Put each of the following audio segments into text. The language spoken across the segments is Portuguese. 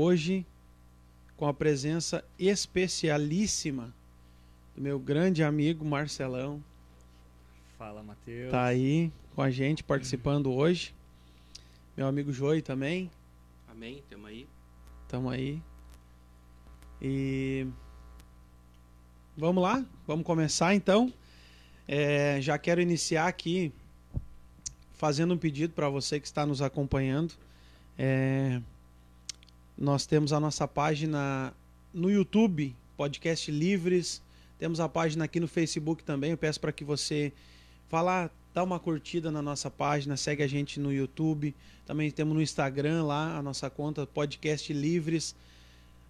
hoje com a presença especialíssima do meu grande amigo Marcelão. Fala, Matheus. Tá aí com a gente participando hoje. Meu amigo Joey também. Amém, tamo aí. Tamo aí. E vamos lá, vamos começar então. É, já quero iniciar aqui fazendo um pedido para você que está nos acompanhando. É, nós temos a nossa página no YouTube, Podcast Livres. Temos a página aqui no Facebook também. Eu peço para que você vá lá, dá uma curtida na nossa página, segue a gente no YouTube. Também temos no Instagram lá a nossa conta Podcast Livres.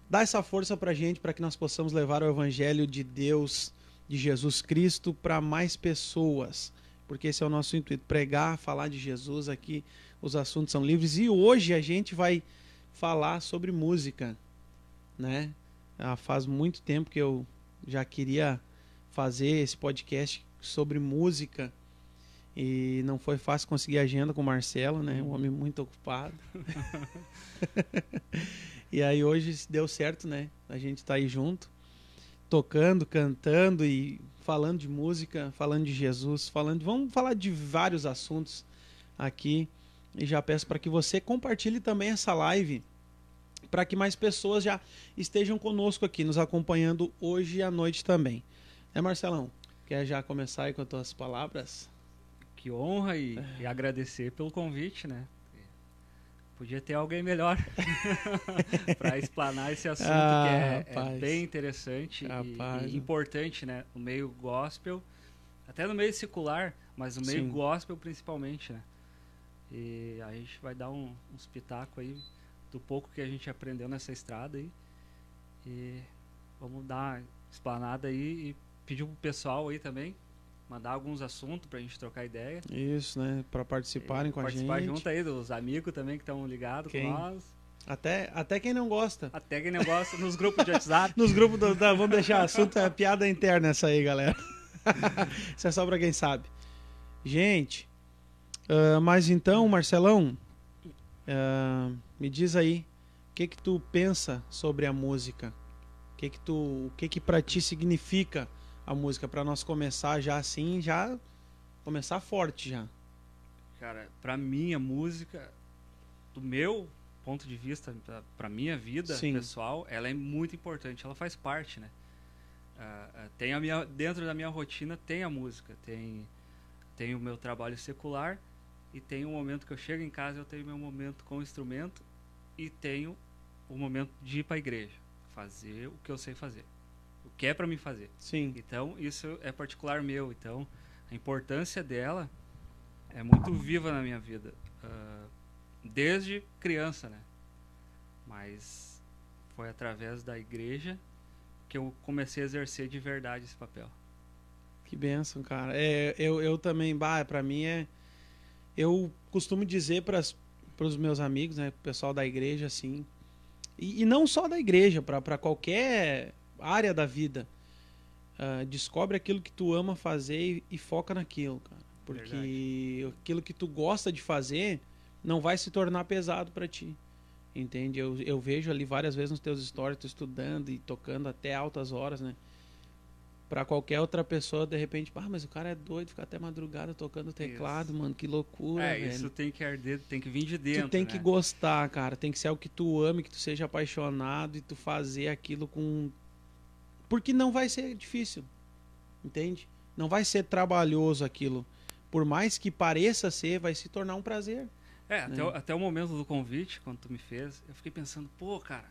Dá essa força para a gente para que nós possamos levar o Evangelho de Deus, de Jesus Cristo, para mais pessoas. Porque esse é o nosso intuito: pregar, falar de Jesus aqui. Os assuntos são livres. E hoje a gente vai falar sobre música, né? Ah, faz muito tempo que eu já queria fazer esse podcast sobre música e não foi fácil conseguir agenda com o Marcelo, né? Um homem muito ocupado. e aí hoje deu certo, né? A gente tá aí junto, tocando, cantando e falando de música, falando de Jesus, falando, vamos falar de vários assuntos aqui. E já peço para que você compartilhe também essa live para que mais pessoas já estejam conosco aqui, nos acompanhando hoje à noite também. É, Marcelão? Quer já começar aí com as tuas palavras? Que honra e, e agradecer pelo convite, né? Podia ter alguém melhor para explanar esse assunto ah, que é, é, bem interessante e, e, importante, né? No meio gospel, até no meio secular, mas no meio Sim. gospel principalmente, né? E a gente vai dar um, um espetáculo aí do pouco que a gente aprendeu nessa estrada aí. E vamos dar uma explanada aí e pedir pro pessoal aí também mandar alguns assuntos pra gente trocar ideia. Isso, né? Para participarem e com a gente. Participar junto aí dos amigos também que estão ligados com nós. Até, até quem não gosta. Até quem não gosta, nos grupos de WhatsApp. nos grupos do, da, vamos deixar assunto, é piada interna essa aí, galera. Isso é só pra quem sabe. Gente, uh, mas então, Marcelão, uh, me diz aí, o que que tu pensa sobre a música? O que que tu, o que que para ti significa a música para nós começar já assim, já começar forte já? Cara, para mim a música do meu ponto de vista, para minha vida Sim. pessoal, ela é muito importante, ela faz parte, né? Uh, tem a minha dentro da minha rotina tem a música, tem tem o meu trabalho secular e tem um momento que eu chego em casa eu tenho meu momento com o instrumento e tenho o momento de ir para a igreja, fazer o que eu sei fazer, o que é para mim fazer. Sim. Então isso é particular meu. Então a importância dela é muito viva na minha vida, uh, desde criança, né? Mas foi através da igreja que eu comecei a exercer de verdade esse papel. Que benção, cara. É, eu, eu também, bah, para mim é. Eu costumo dizer para os meus amigos, né, pessoal da igreja, assim, e, e não só da igreja, para qualquer área da vida. Uh, descobre aquilo que tu ama fazer e, e foca naquilo, cara. Porque Verdade. aquilo que tu gosta de fazer não vai se tornar pesado para ti. Entende? Eu, eu vejo ali várias vezes nos teus stories, tu estudando e tocando até altas horas, né? Para qualquer outra pessoa, de repente, ah, mas o cara é doido, fica até madrugada tocando teclado, isso. mano, que loucura, É, velho. isso tem que arder, tem que vir de dentro, Tu tem né? que gostar, cara, tem que ser algo que tu ame, que tu seja apaixonado e tu fazer aquilo com... Porque não vai ser difícil, entende? Não vai ser trabalhoso aquilo. Por mais que pareça ser, vai se tornar um prazer. É, né? até, o, até o momento do convite, quando tu me fez, eu fiquei pensando, pô, cara,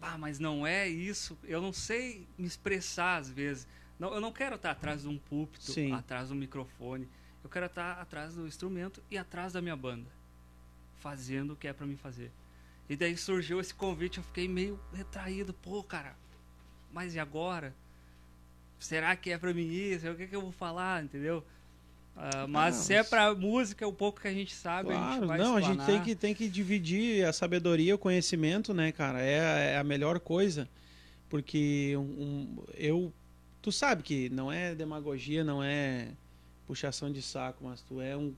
ah, mas não é isso, eu não sei me expressar às vezes. Não, eu não quero estar atrás de um púlpito, Sim. atrás de um microfone. Eu quero estar atrás do instrumento e atrás da minha banda, fazendo o que é para mim fazer. E daí surgiu esse convite, eu fiquei meio retraído, pô, cara. Mas e agora? Será que é para mim isso? O que, que eu vou falar, entendeu? Uh, mas não, se é pra música, o pouco que a gente sabe, claro, a gente vai Não, explanar. a gente tem que, tem que dividir a sabedoria, o conhecimento, né, cara? É, é a melhor coisa. Porque um, um, eu Tu sabe que não é demagogia, não é puxação de saco, mas tu é um,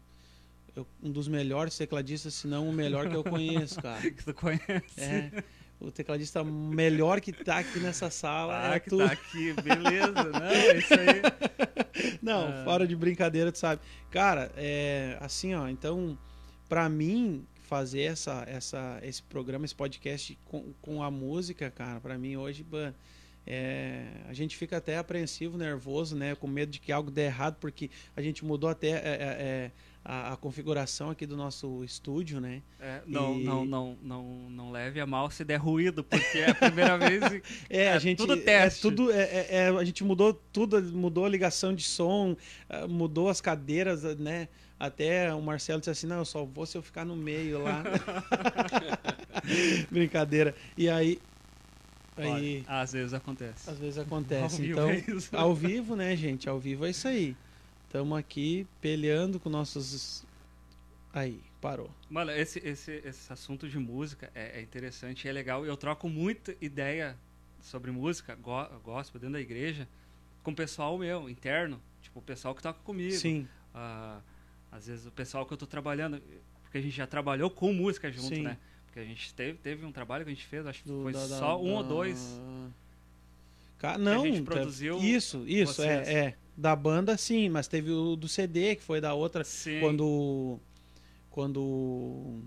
um dos melhores tecladistas, se não o melhor que eu conheço, cara. que tu conhece. É. o tecladista melhor que tá aqui nessa sala ah, é que tu. tá aqui, beleza. Não, é isso aí. Não, ah. fora de brincadeira, tu sabe. Cara, é assim, ó, então, para mim, fazer essa, essa, esse programa, esse podcast com, com a música, cara, para mim hoje, é, a gente fica até apreensivo, nervoso, né? Com medo de que algo dê errado, porque a gente mudou até é, é, é a, a, configuração aqui do nosso estúdio, né? É, não, e... não, não, não, não leve a mal se der ruído, porque é a primeira vez. é, a é gente, tudo teste. Tudo, é, a gente mudou tudo, mudou a ligação de som, mudou as cadeiras, né? Até o Marcelo disse assim: não, eu só vou se eu ficar no meio lá. Brincadeira. E aí, Aí, Olha, às vezes acontece. Às vezes acontece. Ao então, é ao vivo, né, gente? Ao vivo é isso aí. Estamos aqui peleando com nossos. Aí, parou. Mano, esse, esse, esse assunto de música é, é interessante, é legal. Eu troco muita ideia sobre música, go gospel, dentro da igreja, com o pessoal meu, interno. Tipo, o pessoal que toca comigo. Sim. Uh, às vezes o pessoal que eu tô trabalhando, porque a gente já trabalhou com música junto, Sim. né? Porque a gente teve, teve um trabalho que a gente fez, acho que Do, foi da, só da, um da... ou dois. Não, a gente tá, produziu. Isso, isso, é, é. Da banda, sim, mas teve o do CD, que foi da outra. Sim. Quando. Quando.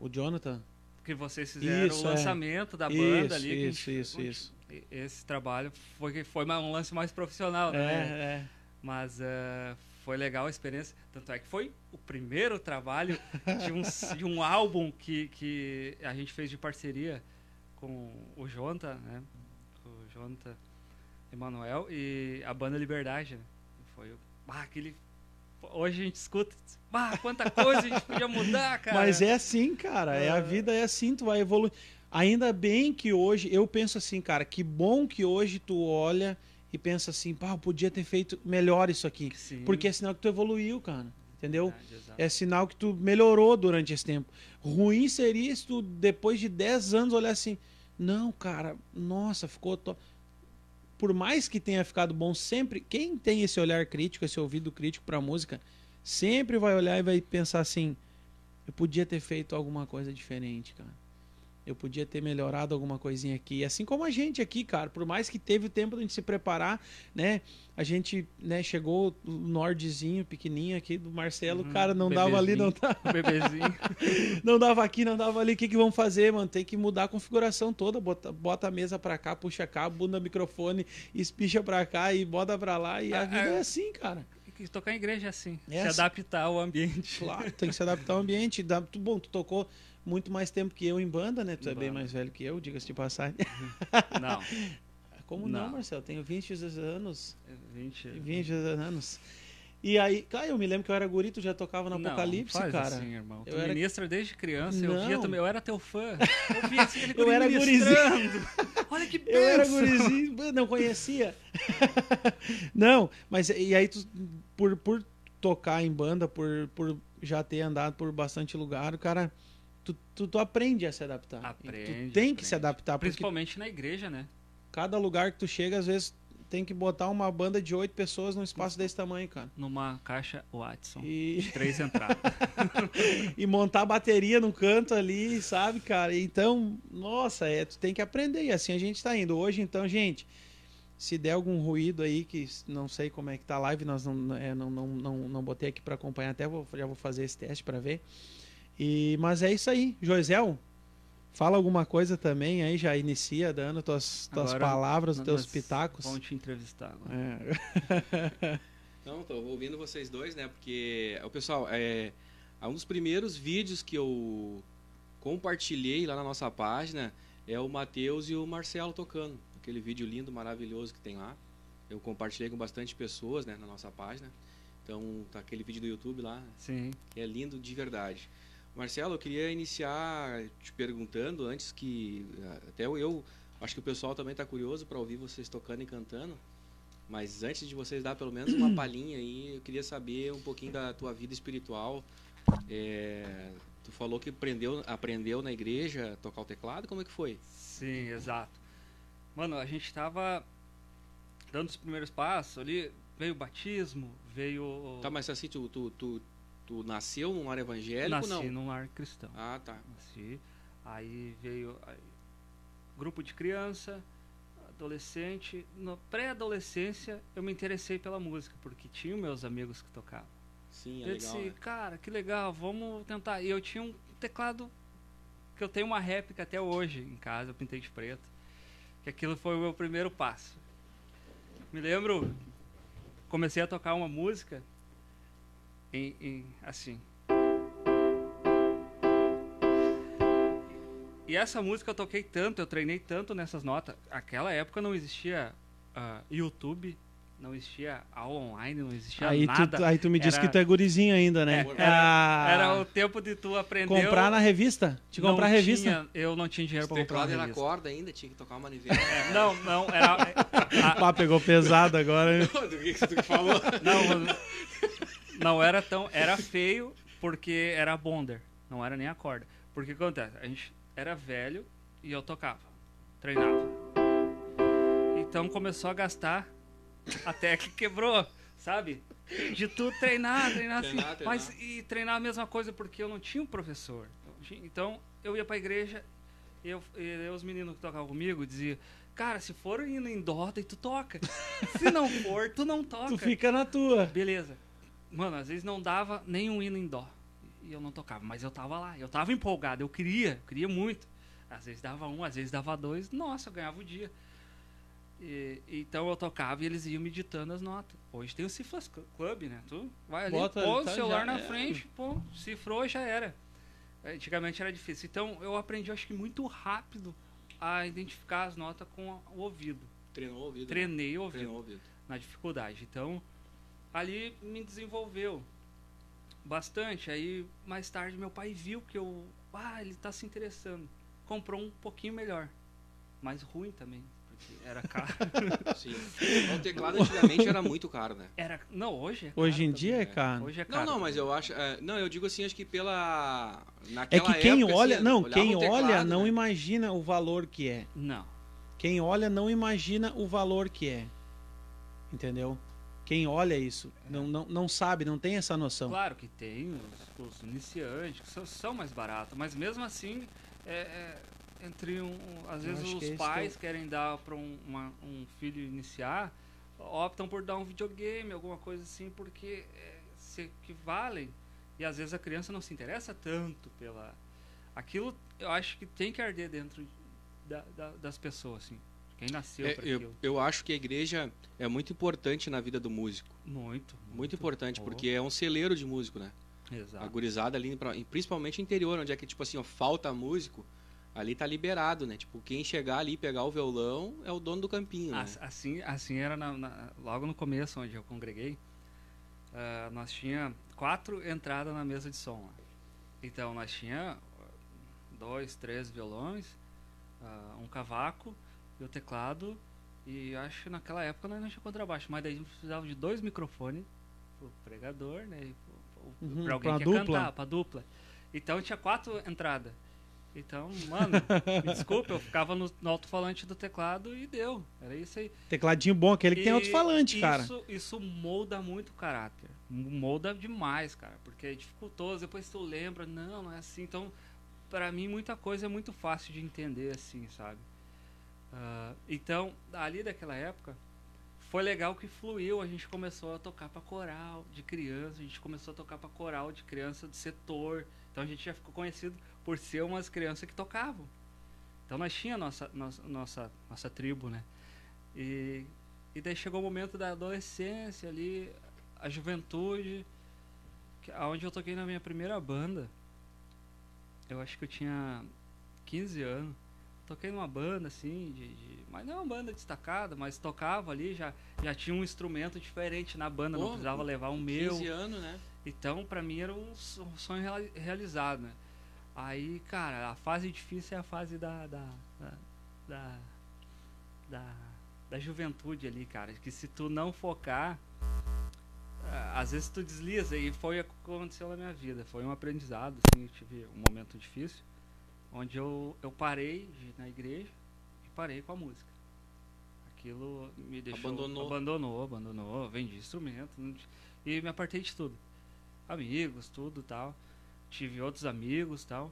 O Jonathan. Que vocês fizeram isso, o é. lançamento é. da banda isso, ali. Isso, gente, isso, isso. Esse trabalho foi, foi um lance mais profissional, né? É, é. Mas uh, foi legal a experiência. Tanto é que foi o primeiro trabalho de um, de um álbum que, que a gente fez de parceria com o Jonta, né? O Jonta Emanuel e a banda Liberdade. Né? Foi ah, aquele. Hoje a gente escuta, ah, quanta coisa a gente podia mudar, cara. Mas é assim, cara. É, a é. vida é assim, tu vai evoluir. Ainda bem que hoje, eu penso assim, cara, que bom que hoje tu olha e pensa assim, pá, eu podia ter feito melhor isso aqui. Sim. Porque é sinal que tu evoluiu, cara. Entendeu? é sinal que tu melhorou durante esse tempo. Ruim seria se tu, depois de 10 anos, olhar assim, não, cara, nossa, ficou. To... Por mais que tenha ficado bom, sempre. Quem tem esse olhar crítico, esse ouvido crítico pra música, sempre vai olhar e vai pensar assim: eu podia ter feito alguma coisa diferente, cara eu podia ter melhorado alguma coisinha aqui. Assim como a gente aqui, cara, por mais que teve o tempo de a gente se preparar, né? A gente, né, chegou o Nordzinho, pequenininho aqui do Marcelo, uhum, cara, não dava ali, não dava. Bebezinho. não dava aqui, não dava ali. O que que vamos fazer, mano? Tem que mudar a configuração toda, bota, bota a mesa pra cá, puxa cá, bunda microfone, espicha pra cá e bota pra lá e a, a ah, vida é, é assim, cara tocar em igreja é assim, é se assim. adaptar ao ambiente. Claro, tem que se adaptar ao ambiente. Bom, tu tocou muito mais tempo que eu em banda, né? Tu em é banda. bem mais velho que eu, diga-se de passagem. Não. Como não, não Marcelo? Tenho 20 anos. 20. 20 anos. E aí, cara, eu me lembro que eu era guri, tu já tocava no não, Apocalipse, faz cara. Assim, irmão. Tu eu ministra era... desde criança, não. eu via também, eu era teu fã. Eu via assim, eu era gurizinho. Olha que benção. Eu era gurizinho, não conhecia. não, mas e aí tu, por, por tocar em banda, por, por já ter andado por bastante lugar, o cara tu, tu, tu aprende a se adaptar. Aprende. Tu tem aprende. que se adaptar. Principalmente na igreja, né? Cada lugar que tu chega, às vezes tem que botar uma banda de oito pessoas num espaço desse tamanho, cara. Numa caixa Watson. E... Três entradas. e montar a bateria no canto ali, sabe, cara? Então, nossa, é, tu tem que aprender. E assim a gente tá indo. Hoje, então, gente, se der algum ruído aí, que não sei como é que tá a live, nós não, é, não, não, não, não botei aqui para acompanhar, até vou, já vou fazer esse teste para ver. E, mas é isso aí. Joisel, fala alguma coisa também aí, já inicia dando tuas, tuas agora, palavras, teus pitacos. Vamos te entrevistar agora. É. Não, tô ouvindo vocês dois, né? Porque, o pessoal, é, um dos primeiros vídeos que eu compartilhei lá na nossa página é o Matheus e o Marcelo tocando. Aquele vídeo lindo, maravilhoso que tem lá. Eu compartilhei com bastante pessoas, né, na nossa página. Então, tá aquele vídeo do YouTube lá. Sim. Que é lindo de verdade. Marcelo, eu queria iniciar te perguntando, antes que. Até eu, acho que o pessoal também está curioso para ouvir vocês tocando e cantando. Mas antes de vocês dar pelo menos uma palhinha aí, eu queria saber um pouquinho da tua vida espiritual. É, tu falou que aprendeu, aprendeu na igreja a tocar o teclado, como é que foi? Sim, exato. Mano, a gente estava dando os primeiros passos ali, veio o batismo, veio. Tá, mas assim, tu, tu, tu Tu nasceu num lar evangélico Nasci não? Nasci num lar cristão. Ah, tá. Nasci. Aí veio. Aí, grupo de criança, adolescente. Na pré-adolescência, eu me interessei pela música, porque tinha meus amigos que tocavam. Sim, é eu legal, disse, né? cara, que legal, vamos tentar. E eu tinha um teclado que eu tenho uma réplica até hoje em casa, eu pintei de preto. Que aquilo foi o meu primeiro passo. Me lembro, comecei a tocar uma música em, em assim. E essa música eu toquei tanto, eu treinei tanto nessas notas. Aquela época não existia uh, YouTube, não existia aula online, não existia aí nada. Tu, aí tu me disse que tu é gurizinho ainda, né? É, era, era, o tempo de tu aprender. Comprar na revista? Te comprar não revista? Tinha, eu não tinha dinheiro pra comprar teclado na era revista. corda ainda, tinha que tocar uma nivela. É, não, não, era... A... Pá, pegou pesado agora. Né? Do que tu falou? Não, não era tão... Era feio porque era bonder, não era nem a corda. Porque o que acontece? A gente era velho e eu tocava, treinava. Então começou a gastar até que quebrou, sabe? De tu treinar, treinar, assim. Treinar, treinar. Mas e treinar a mesma coisa porque eu não tinha um professor. Então eu ia pra igreja, eu, e os meninos que tocavam comigo diziam, cara, se for indo em dó, daí tu toca. Se não for, tu não toca. Tu fica na tua. Beleza. Mano, às vezes não dava nem um hino em dó. E eu não tocava, mas eu tava lá, eu tava empolgado, eu queria, eu queria muito. Às vezes dava um, às vezes dava dois, nossa, eu ganhava o dia. E, então eu tocava e eles iam me ditando as notas. Hoje tem o Cifras Club, né? Tu vai ali, Bota, pô o tá, celular já na é. frente, pô, cifrou, já era. Antigamente era difícil. Então eu aprendi, acho que muito rápido a identificar as notas com o ouvido. Treinou o ouvido. Treinei o ouvido Treinou o ouvido. na dificuldade. Então, ali me desenvolveu bastante. Aí, mais tarde, meu pai viu que eu. Ah, ele tá se interessando. Comprou um pouquinho melhor. Mais ruim também, porque era caro. Sim. O teclado antigamente era muito caro, né? era, não, hoje é caro Hoje em também. dia é caro. Hoje é Não, caro. não, mas eu acho. é, não, eu digo assim, acho que pela. É Naquela que quem época, olha, assim, não, olhava quem o teclado, olha não né? imagina o valor que é. Não. Quem olha não imagina o valor que é. Entendeu? Quem olha isso não, não, não sabe, não tem essa noção. Claro que tem os, os iniciantes que são, são mais baratos, mas mesmo assim, é, é, entre um, às vezes acho que é os pais que querem dar para um, um filho iniciar, optam por dar um videogame, alguma coisa assim, porque é, se equivalem e às vezes a criança não se interessa tanto pela aquilo. Eu acho que tem que arder dentro da- da- das pessoas, assim. Quem nasceu É, para eu, aquilo. eu acho que a igreja é muito importante na vida do músico. Muito, Muito importante, Oh, porque é um celeiro de músico, né? A Exato. gurizada ali, principalmente interior, onde é que, tipo assim, ó, falta músico, ali tá liberado, né? Tipo, quem chegar ali e pegar o violão é o dono do campinho, né? As- Assim, assim era na- na- logo no começo, onde eu congreguei. ah, nós tinha quatro entradas na mesa de som. Então nós tinha dois, três violões, ah, um cavaco e o teclado. E acho que naquela época nós não tinha contrabaixo, mas daí a gente precisava de dois microfones pro pregador, né? Pro, Uhum, pra alguém pra que dupla. cantar, pra dupla. Então tinha quatro entradas. Então, mano, me desculpa, eu ficava no, no alto-falante do teclado e deu. Era isso aí. Tecladinho bom, aquele que tem alto-falante, cara. Isso, isso molda muito o caráter. Molda demais, cara. Porque é dificultoso. Depois tu lembra, não, não é assim. Então, para mim, muita coisa é muito fácil de entender, assim, sabe? Ah, então, ali daquela época, foi legal que fluiu. A gente começou a tocar para coral de criança. A gente começou a tocar para coral de criança do setor. Então, a gente já ficou conhecido por ser umas crianças que tocavam. Então, nós tinha nossa, nossa, nossa, nossa tribo, né? E, e daí chegou o momento da adolescência ali, a juventude, que, onde eu toquei na minha primeira banda. Eu acho que eu tinha 15 anos. Toquei numa banda assim, de, de- mas não é uma banda destacada, mas tocava ali, já, já tinha um instrumento diferente na banda, não precisava levar um 15 meu. anos, né? Então, pra mim, era um so- sonho reali- realizado, né? Aí, cara, a fase difícil é a fase da. da. da. da, da, da juventude ali, cara. Que se tu não focar, às vezes tu desliza. E foi o que aconteceu na minha vida. Foi um aprendizado, assim. Eu tive um momento difícil, onde eu, eu parei na igreja e parei com a música. Aquilo me deixou. Abandonou. Abandonou, abandonou. Vendi instrumento. E me apartei de tudo amigos, tudo tal. Tive outros amigos tal.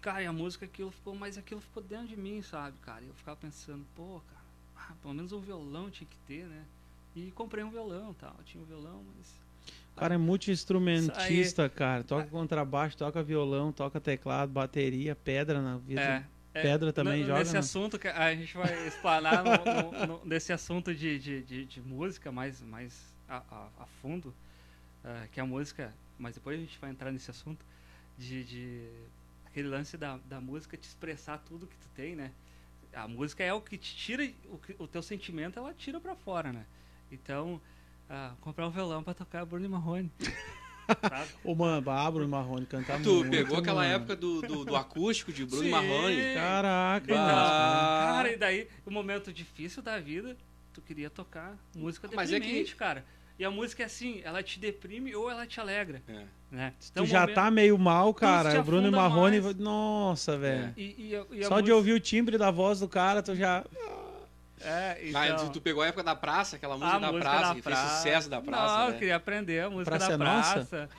cara, e a música aquilo ficou, mas aquilo ficou dentro de mim, sabe, cara? E eu ficava pensando, pô, cara, ah, pelo menos um violão tinha que ter, né? E comprei um violão tal. Tinha um violão, mas. O cara é multi-instrumentista, cara. Toca contrabaixo, toca violão, toca teclado, bateria, pedra na vida. É, é, pedra também no, joga. Nesse assunto, que a gente vai explanar no, no, nesse assunto de, de, de, de, música mais, mais a, a, a fundo, uh, que é a música, mas depois a gente vai entrar nesse assunto, de, de aquele lance da, da música te expressar tudo que tu tem, né? A música é o que te tira, o, o teu sentimento ela tira para fora, né? Então, uh, comprar um violão para tocar Bruno Marrone. Ô, mano, ah, Bruno Marrone cantar Tu muito, pegou aquela mano. época do, do, do, acústico de Bruno Sim. Marrone? Caraca, então, Cara, e daí, o momento difícil da vida, tu queria tocar música deprimente, Mas é que... cara. E a música é assim, ela te deprime ou ela te alegra. É. Né? Então, tu já momento, tá meio mal, cara. O Bruno Marrone. Mais. Nossa, velho. É. E, e, e Só música... de ouvir o timbre da voz do cara, tu já. É, então... tu, tu, pegou a época da praça, aquela música, da, música praça, da que praça, fez sucesso da praça. Não, né? eu queria aprender a música praça da é praça.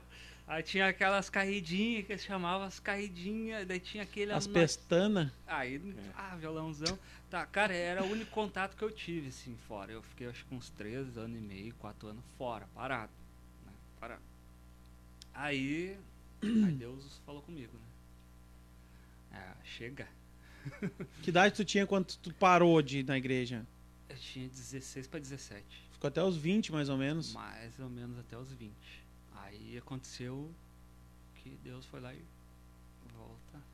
Aí tinha aquelas caidinhas que eles chamavam as caidinhas, daí tinha aquele. As pestanas. Aí, é. ah, violãozão. Tá, cara, era o único contato que eu tive, assim, fora. Eu fiquei acho que uns 3 anos e meio, 4 anos fora, parado. Né? Parado. Aí, aí Deus falou comigo, né? É, chega. Que idade tu tinha quando tu parou de ir na igreja? Eu tinha 16 para 17. Ficou até os 20, mais ou menos? Mais ou menos até os 20. Aí aconteceu que Deus foi lá e volta.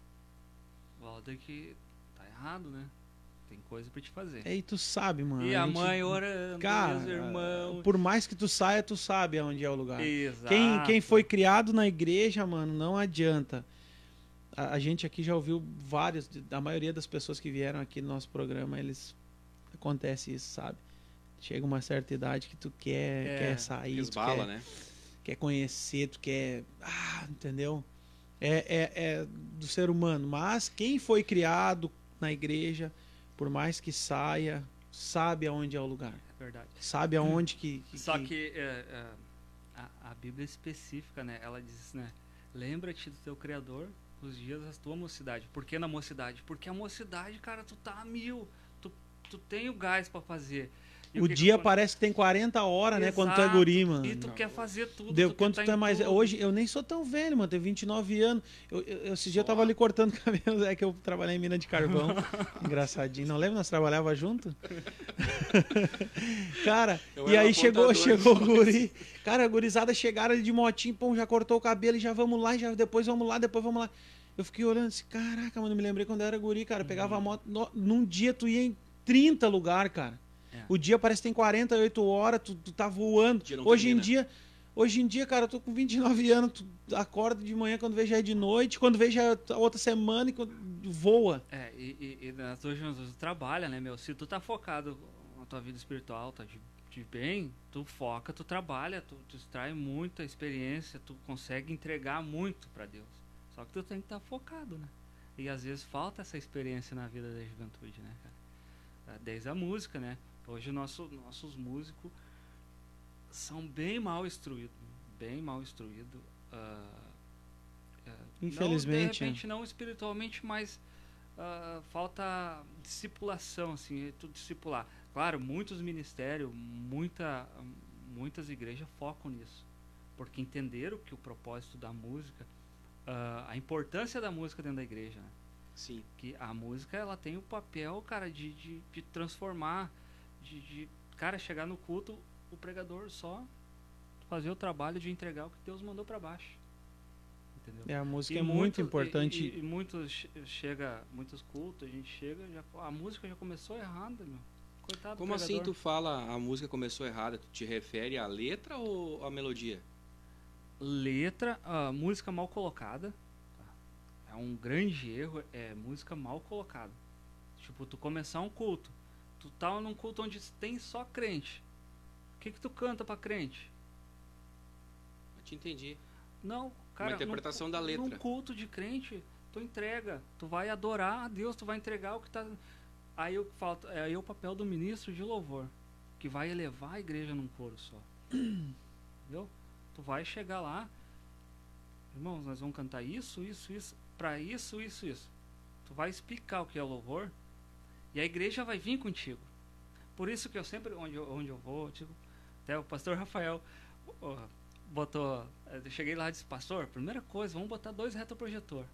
Volta que tá errado, né? Tem coisa para te fazer. E tu sabe, mano. E a, a gente... mãe orando, Cara, os irmãos. Por mais que tu saia, tu sabe aonde é o lugar. Exato. Quem, quem foi criado na igreja, mano, não adianta a, a, gente aqui já ouviu vários, a maioria das pessoas que vieram aqui no nosso programa, eles acontece isso, sabe? Chega uma certa idade que tu quer, é, quer sair, esbala, quer, né? quer conhecer, tu quer, ah, entendeu? É, é, é do ser humano, mas quem foi criado na igreja, por mais que saia, sabe aonde é o lugar. É verdade. Sabe aonde que. que Só que, que é, é, a, a Bíblia é específica, né? Ela diz, né? Lembra-te do teu Criador os dias da tua mocidade. Por que na mocidade? Porque a mocidade, cara, tu tá a mil. Tu, tu tem o gás para fazer. E o, dia que parece que tem 40 horas, Exato. né? Quando tu é guri, mano. E tu quer fazer tudo. Deu, tu quando tu, tá é mais. Tudo. Hoje, eu nem sou tão velho, mano. Tenho 29 anos. Eu, eu, esse dia eu tava ali cortando cabelo. É que eu trabalhei em mina de carvão. Engraçadinho. Não lembra? Nós trabalhava junto? Cara, eu e aí chegou, chegou o guri. Cara, a gurizada chegaram ali de motinho, pô, já cortou o cabelo e já vamos lá, já depois vamos lá, depois vamos lá. Eu fiquei olhando assim, caraca, mano, me lembrei quando eu era guri, cara. Pegava a moto. No, num dia tu ia em 30 lugares, cara. É. O dia parece que tem 48 horas, tu, tu tá voando. Hoje termina. em dia. Hoje em dia, cara, eu tô com 29 anos, tu acorda de manhã quando vê já é de noite, quando vê já é outra semana e voa. É, e, e, e nas hoje tu trabalha, né, meu? Se tu tá focado na tua vida espiritual, tá de, de bem, tu foca, tu trabalha, tu, tu extrai muita experiência, tu consegue entregar muito para Deus. Só que tu tem que estar tá focado, né? E às vezes falta essa experiência na vida da juventude, né, cara? Desde a música, né? Hoje nosso, nossos músicos são bem mal instruídos, bem mal instruídos. Uh, uh, Infelizmente. Não, de repente, não espiritualmente, mas uh, falta discipulação, assim, é tu discipular. Claro, muitos ministérios, muita, muitas igrejas focam nisso, porque entenderam que o propósito da música a importância da música dentro da igreja. Né? Sim. Que a música ela tem o papel, cara, de, de, de transformar, de, de, cara, chegar no culto, o pregador só fazer o trabalho de entregar o que Deus mandou para baixo. Entendeu? É, a música e é muito, muito importante. E, e, e, muitos chega, muitos cultos, a gente chega, já, a música já começou errada, meu. Coitado Como assim tu fala a música começou errada? Tu te refere à letra ou à melodia? letra, uh, música mal colocada. Tá? É um grande erro, é música mal colocada. Tipo, tu começar um culto. Tu tá num culto onde tem só crente. O que que tu canta para crente? Eu te entendi. Não, cara. Uma interpretação num, da letra. Num culto de crente, tu entrega. Tu vai adorar a Deus, tu vai entregar o que tá. Aí eu falo, é aí o papel do ministro de louvor, que vai elevar a igreja num coro só. Entendeu? Tu vai chegar lá, irmãos, nós vamos cantar isso, isso, isso. para isso, isso, isso. Tu vai explicar o que é louvor e a igreja vai vir contigo. Por isso que eu sempre, onde, onde eu vou, tipo, até o pastor Rafael botou. Eu cheguei lá e disse, pastor, primeira coisa, vamos botar dois retroprojetor.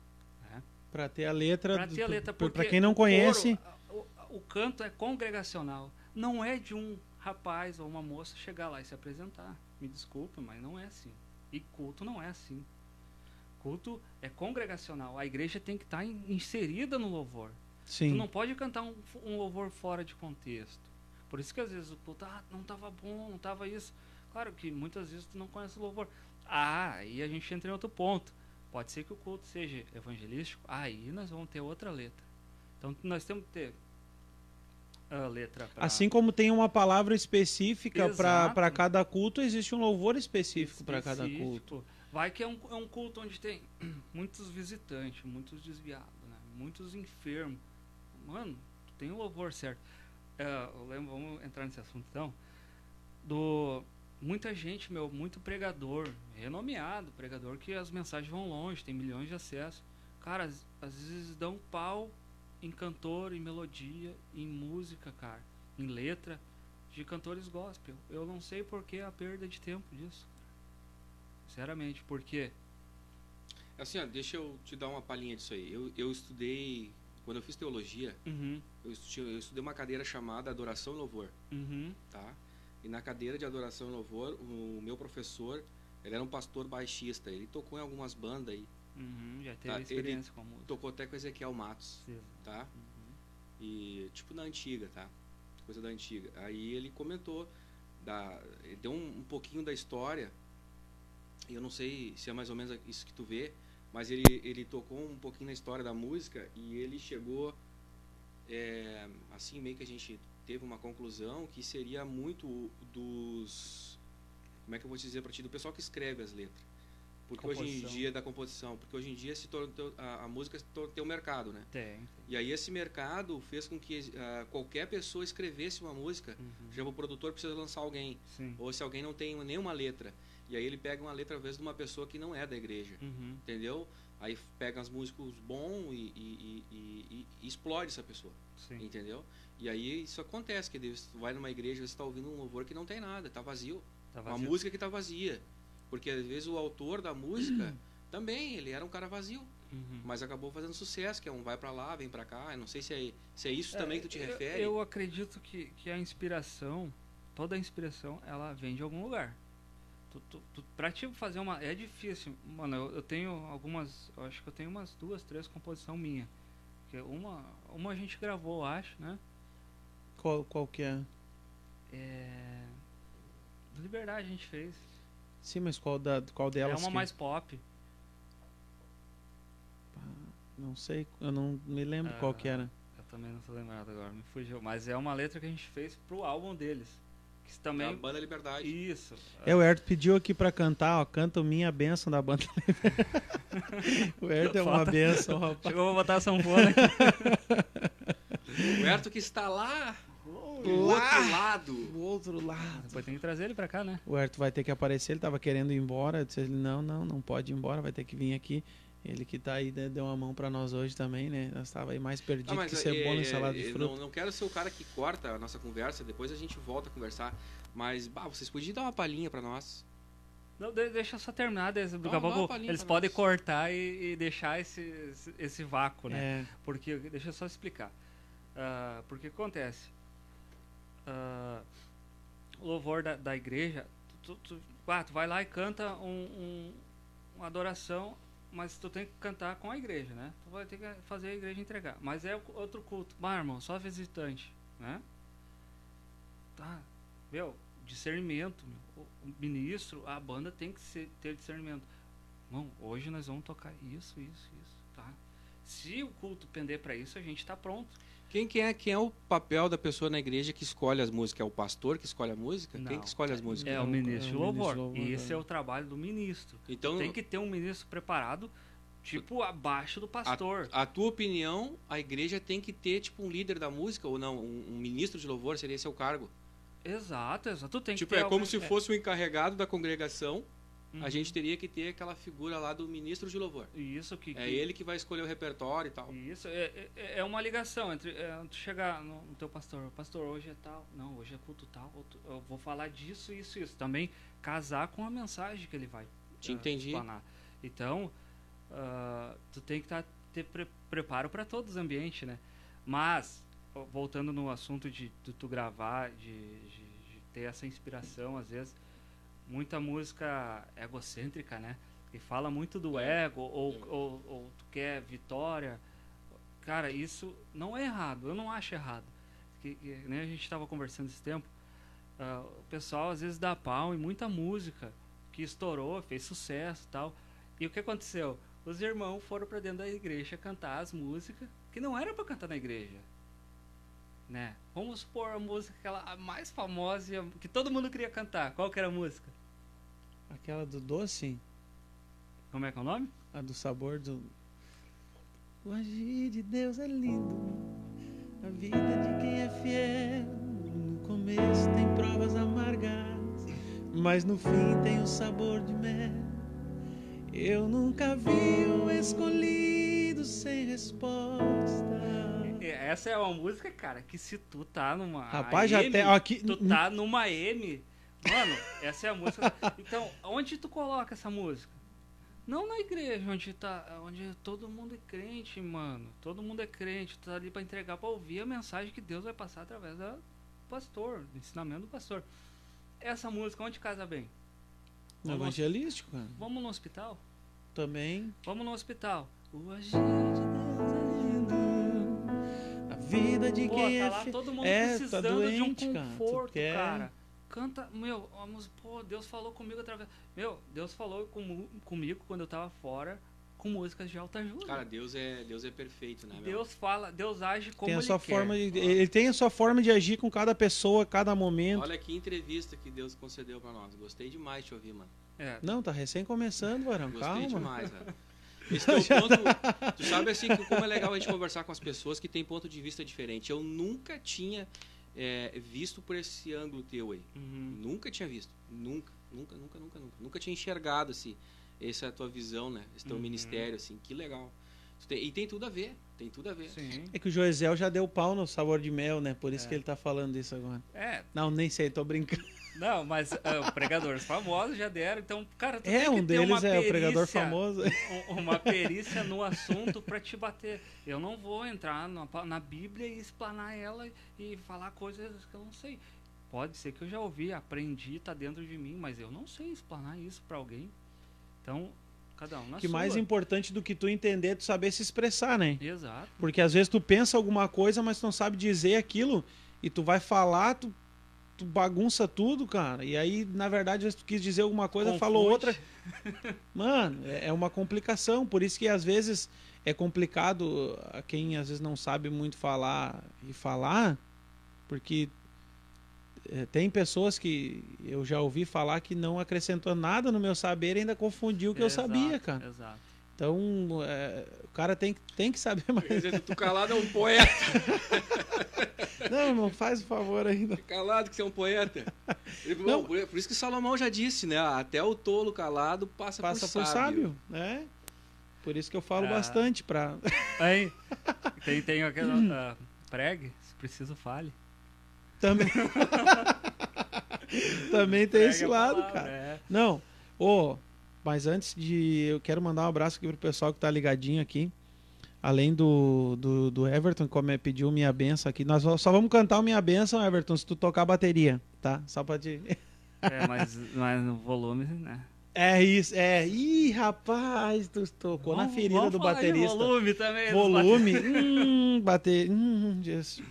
Né? Para ter a letra. Para ter a letra, porque. Para quem não conhece. O, o, o canto é congregacional. Não é de um rapaz ou uma moça chegar lá e se apresentar. Me desculpa, mas não é assim. E culto não é assim. Culto é congregacional. A igreja tem que estar tá inserida no louvor. Sim. Tu não pode cantar um, um louvor fora de contexto. Por isso que às vezes o culto, ah, não estava bom, não estava isso. Claro que muitas vezes tu não conhece o louvor. Ah, aí a gente entra em outro ponto. Pode ser que o culto seja evangelístico, aí nós vamos ter outra letra. Então nós temos que ter a letra. Pra... Assim como tem uma palavra específica para cada culto, existe um louvor específico, específico. para cada culto. Vai que é um, é um culto onde tem muitos visitantes, muitos desviados, né? muitos enfermos. Mano, tem o louvor certo. É, eu lembro, vamos entrar nesse assunto então. Do muita gente, meu, muito pregador, renomeado, pregador que as mensagens vão longe, tem milhões de acessos. Cara, às, às vezes dão pau em cantor, em melodia, em música, cara, em letra de cantores gospel. Eu não sei por que a perda de tempo disso. Sinceramente, por quê? Assim, ó, deixa eu te dar uma palhinha disso aí. Eu, eu estudei, quando eu fiz teologia, uhum. eu, estudei, eu, estudei, uma cadeira chamada Adoração e Louvor. Uhum. Tá? E na cadeira de Adoração e Louvor, o meu professor, ele era um pastor baixista. Ele tocou em algumas bandas aí. Uhum, já teve tá? experiência ele com a música. Tocou até com Ezequiel Matos, tá? Uhum. E tipo na antiga, tá? Coisa da antiga. Aí ele comentou da ele deu um, um pouquinho da história. E eu não sei se é mais ou menos isso que tu vê, mas ele ele tocou um pouquinho na história da música e ele chegou é, assim meio que a gente teve uma conclusão que seria muito dos como é que eu vou te dizer para ti do pessoal que escreve as letras porque composição. hoje em dia da composição, porque hoje em dia se tornou, a, a música tem um mercado, né? Tem. E aí esse mercado fez com que uh, qualquer pessoa escrevesse uma música. Uhum. Já o produtor precisa lançar alguém, Sim. ou se alguém não tem nenhuma letra, e aí ele pega uma letra às vezes de uma pessoa que não é da igreja, uhum. entendeu? Aí pega os músicos bons e, e, e, e, explode essa pessoa, Sim. entendeu? E aí isso acontece, que você vai numa igreja você está ouvindo um louvor que não tem nada, está vazio. Tá vazio. Uma música que está vazia. Porque às vezes o autor da música também, ele era um cara vazio. Uhum. Mas acabou fazendo sucesso, que é um vai para lá, vem para cá. Eu não sei se é, se é isso é, também que tu te eu, refere. Eu acredito que, que a inspiração, toda a inspiração, ela vem de algum lugar. Tu, tu, tu, pra te fazer uma. É difícil. Mano, eu, eu, tenho algumas. Eu acho que eu tenho umas duas, três composições minha. Que uma, uma a gente gravou, acho, né? Qual, qual que é? É. Liberdade a gente fez. Sim, mas qual, da, qual delas? É uma que... mais pop. Não sei, eu não me lembro qual que era. Eu também não tô lembrado agora, me fugiu. Mas é uma letra que a gente fez pro álbum deles. Que também... É a Banda Liberdade. Isso. É, o Herto pediu aqui pra cantar, ó, canta Minha Benção da Banda O Herto é uma benção, rapaz. Chegou, vou botar a sanfona aqui. o Herto que está lá do lá, outro lado. Do outro lado. Depois tem que trazer ele pra cá, né? O Herto vai ter que aparecer, ele tava querendo ir embora. Eu disse, não, não, não pode ir embora, vai ter que vir aqui. Ele que tá aí deu uma mão para nós hoje também, né? Nós estava aí mais perdido ah, que cebola é, em salada de fruta. Não, não quero ser o cara que corta a nossa conversa, depois a gente volta a conversar. Mas, bah, vocês podiam dar uma palhinha para nós? Não, deixa só terminar, daqui a pouco eles podem nós. cortar e, e, deixar esse, esse, esse vácuo, né? É. Porque, deixa eu só explicar. Uh, porque acontece, uh, o louvor da, da igreja, tu, tu, tu, ah, tu vai lá e canta um, um, uma adoração, mas tu tem que cantar com a igreja, né? Tu vai ter que fazer a igreja entregar. Mas é outro culto. Mas, irmão, só visitante, né? Tá, meu, discernimento. Meu. O ministro, a banda tem que ser, ter discernimento. Irmão, hoje nós vamos tocar isso, isso, isso, tá? Se o culto pender para isso, a gente está pronto. Quem, quem, é, quem é o papel da pessoa na igreja que escolhe as músicas? É o pastor que escolhe a música? Não, quem que escolhe as músicas? É o ministro de é louvor. louvor. E esse é. é o trabalho do ministro. Então tem que ter um ministro preparado tipo abaixo do pastor. A, a, tua opinião, a igreja tem que ter tipo um líder da música ou não, um, um ministro de louvor seria seu cargo? Exato, exato. Tu tem tipo é como se fosse o encarregado da congregação uhum. a gente teria que ter aquela figura lá do ministro de louvor. Isso que, é que... É ele que vai escolher o repertório e tal. Isso é, é, é uma ligação entre é, tu chegar no, no, teu pastor, pastor hoje é tal, não hoje é culto tal, eu vou falar disso, isso, isso. Também casar com a mensagem que ele vai. Te uh, entendi. Explanar. Então uh, tu tem que tá, ter pre preparo para todos os ambientes, né? Mas voltando no assunto de, de tu gravar, de, de, de ter essa inspiração às vezes muita música egocêntrica, né? Que fala muito do é. ego, ou, ou, ou, tu quer vitória. Cara, isso não é errado, eu não acho errado. Que, que nem a gente estava conversando esse tempo. Uh, o pessoal às vezes dá pau em muita música que estourou, fez sucesso tal. E o que aconteceu? Os irmãos foram para dentro da igreja cantar as músicas que não era para cantar na igreja. Né? Vamos supor a música aquela mais famosa que todo mundo queria cantar. Qual que era a música? Aquela do doce? Como é que é o nome? A do sabor do. O agir de Deus é lindo. A vida de quem é fiel. No começo tem provas amargas, mas no fim tem o sabor de mel. Eu nunca vi o escolhido sem resposta. Essa é uma música, cara, que se tu tá numa. Rapaz, AM, já até. Aqui... Tu tá numa M Mano, essa é a música. Então, onde tu coloca essa música? Não na igreja, onde tá, onde todo mundo é crente, mano. Todo mundo é crente, tu tá ali para entregar, para ouvir a mensagem que Deus vai passar através do pastor, do ensinamento do pastor. Essa música onde casa bem? No evangelístico, cara. Vamos no hospital? Também. Vamos no hospital. O agir de Deus é vida de Pô, quem tá é lá todo mundo é, precisando tá doente, de um conforto, cara. cara canta, meu, vamos, pô, Deus falou comigo através. Meu, Deus falou com, comigo quando eu tava fora com músicas de alta ajuda. Cara, Deus é, Deus é perfeito, né? Deus meu? fala, Deus age como tem a ele sua quer. Forma de, ele tem a sua forma de agir com cada pessoa, cada momento. Olha que entrevista que Deus concedeu para nós. Gostei demais de te ouvir, mano. É. Não, tá recém começando, Varão. Gostei Calma. demais, velho. Esse teu ponto, tu sabe assim como é legal a gente conversar com as pessoas que têm ponto de vista diferente. Eu nunca tinha é, visto por esse ângulo teu aí. Uhum. Nunca tinha visto. Nunca, nunca, nunca, nunca, nunca. Nunca tinha enxergado assim. Essa é a tua visão, né? Esse teu uhum. ministério, assim. Que legal. E tem tudo a ver. Tem tudo a ver. Sim. É que o Joesel já deu pau no sabor de mel, né? Por isso é. que ele tá falando isso agora. É. Não, nem sei, tô brincando. Não, mas uh, pregadores famosos já deram. Então, cara, tu é, tem que um ter deles uma é perícia, o pregador famoso. uma perícia no assunto para te bater. Eu não vou entrar na, na Bíblia e explanar ela e falar coisas que eu não sei. Pode ser que eu já ouvi, aprendi, tá dentro de mim, mas eu não sei explanar isso para alguém. Então, cada um na que sua. mais importante do que tu entender é tu saber se expressar, né? Exato. Porque às vezes tu pensa alguma coisa, mas tu não sabe dizer aquilo e tu vai falar, tu tu bagunça tudo, cara. E aí, na verdade, tu quis dizer alguma coisa, Confunde. falou outra. Mano, é, é uma complicação. Por isso que às vezes é complicado a quem às vezes não sabe muito falar e falar, porque é, tem pessoas que eu já ouvi falar que não acrescentou nada no meu saber e ainda confundiu o que exato, eu sabia, cara. Exato. Então, é, o cara tem, tem que saber mais. Quer dizer, tu calado é um poeta. Não, não faz o favor ainda. Calado que você é um poeta. Ele, não. Por, por, isso que Salomão já disse, né? Até o tolo calado passa, passa por, por sábio. sábio. né? Por isso que eu falo ah. bastante pra. Aí, tem, tem aquela. Uh, pregue, se preciso, fale. Também. Também tem esse lado, palavra, cara. É. Não, ô, oh, mas antes de. Eu quero mandar um abraço aqui pro pessoal que tá ligadinho aqui. Além do, do, do Everton, como é, pediu minha benção aqui. Nós só vamos cantar o minha benção, Everton, se tu tocar a bateria, tá? Só pra te. é, mas, mas no volume, né? É isso, é. Ih, rapaz, tu tocou vamos, na ferida do baterista. volume também. Volume. hum, bater. Hum, Jesus.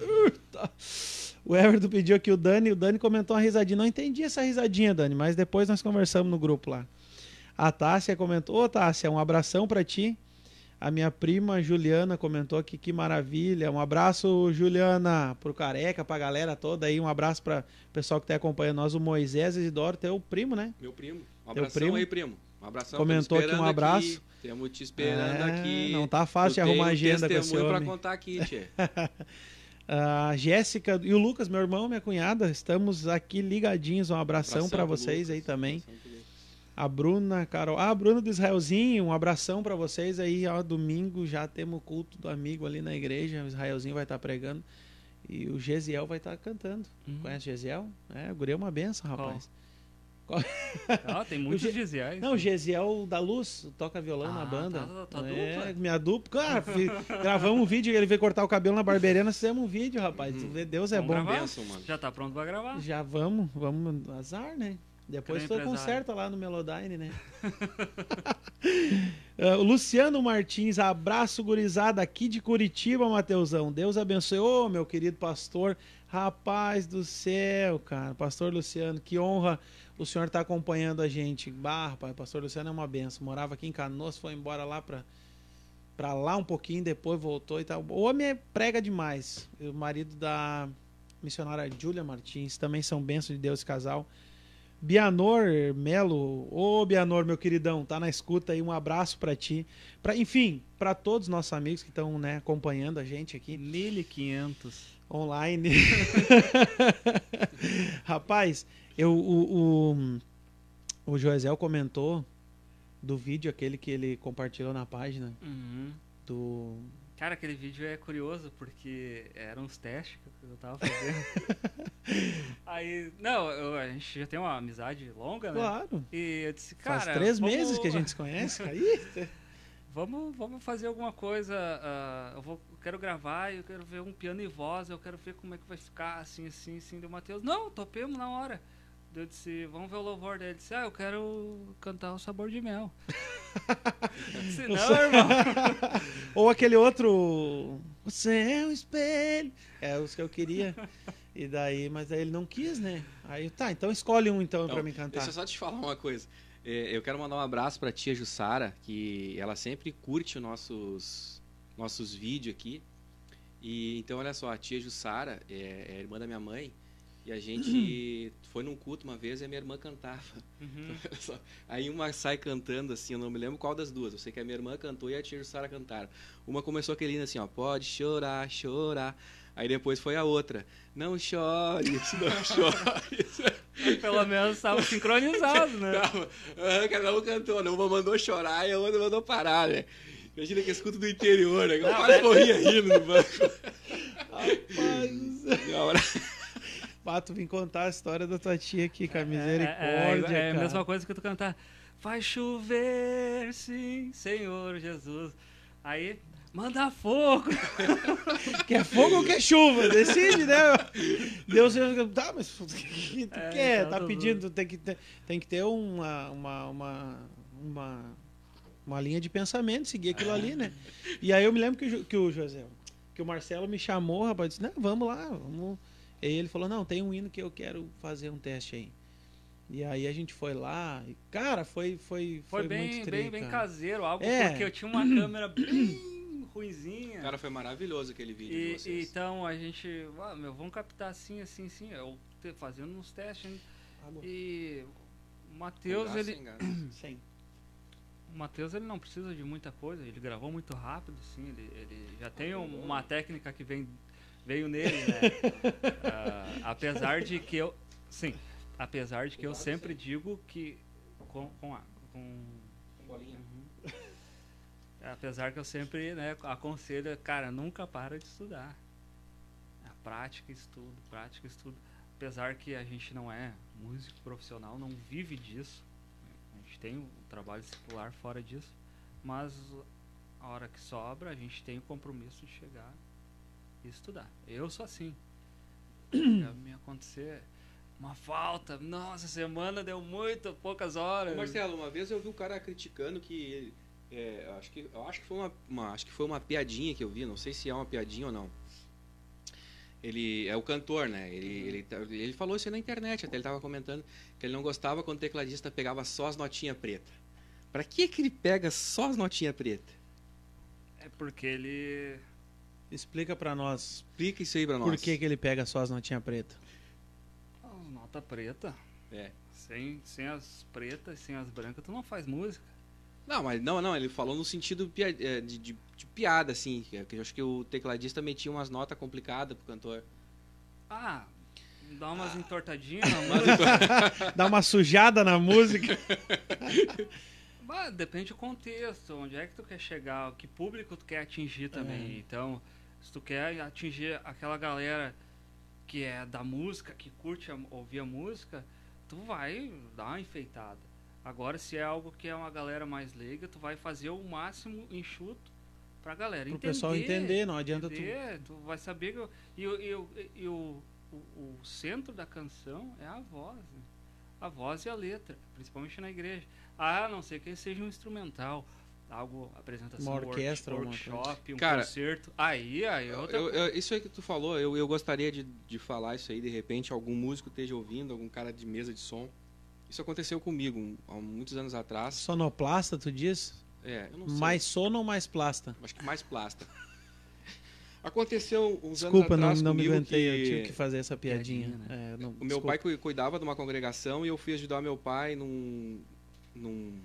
O Everton pediu aqui o Dani. O Dani comentou uma risadinha. Não entendi essa risadinha, Dani, mas depois nós conversamos no grupo lá. A Tássia comentou: Ô, Tássia, um abração para ti. A minha prima Juliana comentou aqui que maravilha. Um abraço, Juliana, pro Careca, pra galera toda aí. Um abraço para o pessoal que está acompanhando nós. O Moisés Isidoro, teu primo, né? Meu primo. Um abração primo. aí, primo. Um abração. Comentou aqui um abraço. Temos te esperando é, aqui. Não tá fácil de arrumar agenda com esse homem. para contar aqui, tchê. A Jéssica e o Lucas, meu irmão, minha cunhada, estamos aqui ligadinhos. Um abração para vocês Lucas. aí também. A Bruna, Carol. Ah, a Bruna do Israelzinho, um abração para vocês aí, ó. Domingo já temos o culto do amigo ali na igreja. O Israelzinho vai estar tá pregando. E o Gesiel vai estar tá cantando. Uhum. Conhece o Gesiel? É, o guri é uma benção, rapaz. Qual? Ah, tem muitos o Gesiais. Não, o Gesiel da Luz toca violão ah, na banda. Tá, tá é, dupla. minha dupla. Cara, gravamos um vídeo, ele veio cortar o cabelo na barbearia, nós fizemos um vídeo, rapaz. Uhum. Deus é vamos bom. Benção, Já tá pronto pra gravar? Já vamos, vamos. Azar, né? Depois foi conserta lá no Melodyne, né? uh, Luciano Martins, abraço gurizada aqui de Curitiba, Mateusão. Deus abençoe. Ô, oh, meu querido pastor. Rapaz do céu, cara. Pastor Luciano, que honra o senhor estar tá acompanhando a gente. Bah, rapaz, pastor Luciano é uma benção. Morava aqui em Canoas, foi embora lá para para lá um pouquinho, depois voltou e tal. O homem é prega demais. O marido da missionária Júlia Martins, também são bênçãos de Deus casal. Bianor Melo, ô Bianor, meu queridão, tá na escuta aí, um abraço para ti. Pra, enfim, para todos os nossos amigos que estão né, acompanhando a gente aqui. 1500 online. Rapaz, eu, o, o, o Joesel comentou do vídeo aquele que ele compartilhou na página. Uhum. Do Cara, aquele vídeo é curioso porque eram uns testes que eu tava fazendo. Aí, não, eu, a gente já tem uma amizade longa, né? Claro. E eu disse, cara. Faz três vamos... meses que a gente se conhece, aí. vamos, vamos fazer alguma coisa. Uh, eu, vou, eu quero gravar, eu quero ver um piano e voz, eu quero ver como é que vai ficar, assim, assim, assim. Deu Matheus, não, topemos na hora. Eu disse, vamos ver o louvor dele. Ele disse, ah, eu quero cantar o sabor de mel. disse, não, irmão. Ou aquele outro. Você é um espelho. É os que eu queria. E daí, mas aí ele não quis, né? Aí, tá, então escolhe um então, então pra me cantar. Deixa eu só te falar uma coisa. É, eu quero mandar um abraço pra tia Jussara, que ela sempre curte os nossos, nossos vídeos aqui. E então, olha só, a tia Jussara é, é irmã da minha mãe. E a gente foi num culto uma vez e a minha irmã cantava. Uhum. Aí uma sai cantando assim, eu não me lembro qual das duas. Eu sei que a minha irmã cantou e a tia Sara cantaram. Uma começou aquele assim, ó, pode chorar, chorar. Aí depois foi a outra, não chore, não chore. Pelo menos estava sincronizado, né? Cada um cantou, né? uma mandou chorar e a outra mandou parar, né? Imagina que escuta do interior, né? Eu quase morria rindo no banco. Rapaz. Pato, vim contar a história da tua tia aqui, com a misericórdia. É, é, é a mesma coisa que tu cantar. Vai chover, sim, Senhor Jesus. Aí, manda fogo. quer fogo ou quer chuva? Decide, né? Deus, tá, mas o que tu é, quer? Tá pedindo, tem que ter, tem que ter uma, uma, uma, uma, uma linha de pensamento, seguir aquilo ali, né? E aí eu me lembro que, que o José, que o Marcelo me chamou, rapaz, disse, não, vamos lá, vamos e ele falou: Não, tem um hino que eu quero fazer um teste aí. E aí a gente foi lá, e, cara, foi foi foi, foi bem muito bem, bem caseiro, algo é. porque eu tinha uma câmera bem ruinzinha. Cara, foi maravilhoso aquele vídeo e, de vocês. então a gente, ah, meu, vamos captar assim, assim, assim, eu fazendo uns testes. Ah, e o Matheus, ele Sim. O Matheus ele não precisa de muita coisa, ele gravou muito rápido, sim, ele, ele já tem uma técnica que vem veio nele, né? uh, apesar de que eu. Sim. Apesar de que eu sempre digo que. Com, com a. Com, bolinha. Uhum. Apesar que eu sempre né, aconselho, cara, nunca para de estudar. A prática, estudo, prática, estudo. Apesar que a gente não é músico profissional, não vive disso. A gente tem o trabalho circular fora disso. Mas a hora que sobra, a gente tem o compromisso de chegar estudar. Eu sou assim. Me acontecer uma falta. Nossa, semana deu muito, poucas horas. Marcelo, uma vez eu vi um cara criticando que é, acho que acho que foi uma, uma, acho que foi uma piadinha que eu vi, não sei se é uma piadinha ou não. Ele é o cantor, né? Ele, uhum. ele, tá, ele falou isso na internet, até ele estava comentando que ele não gostava quando o tecladista pegava só as notinhas preta. Para que que ele pega só as notinhas preta? É porque ele Explica para nós. Explica isso aí pra nós. Por que, que ele pega só as notinhas pretas? As notas pretas. É. Sem, sem as pretas, sem as brancas, tu não faz música. Não, mas não, não, ele falou no sentido é, de, de, de, de piada, assim. Que eu acho que o tecladista metia umas notas complicadas pro cantor. Ah, dá umas entortadinhas na música. dá uma sujada na música. Mas depende do contexto, onde é que tu quer chegar, que público tu quer atingir também. É. Então, se tu quer atingir aquela galera que é da música, que curte a, ouvir a música, tu vai dar uma enfeitada. Agora, se é algo que é uma galera mais leiga, tu vai fazer o máximo enxuto pra galera Pro entender. O pessoal entender, não adianta entender, tu... tu vai saber que... e, e, e o, o, o, centro da canção é a voz, né? A voz e a letra, principalmente na igreja. Ah, não sei que seja um instrumental algo, apresentação, uma orquestra, workshop, um Cara, concerto. Aí, aí é outra eu, eu, Isso aí que tu falou, eu, eu gostaria de, de falar isso aí, de repente algum músico esteja ouvindo, algum cara de mesa de som. Isso aconteceu comigo há muitos anos atrás. Sonoplasta, tu diz? É, eu não sei. Mais sono ou mais plasta? Acho que mais plasta. Aconteceu uns desculpa, anos atrás não, não me aguentei, que... eu tive que fazer essa piadinha. piadinha né? é, não, o meu pai cuidava de uma congregação e eu fui ajudar meu pai num, num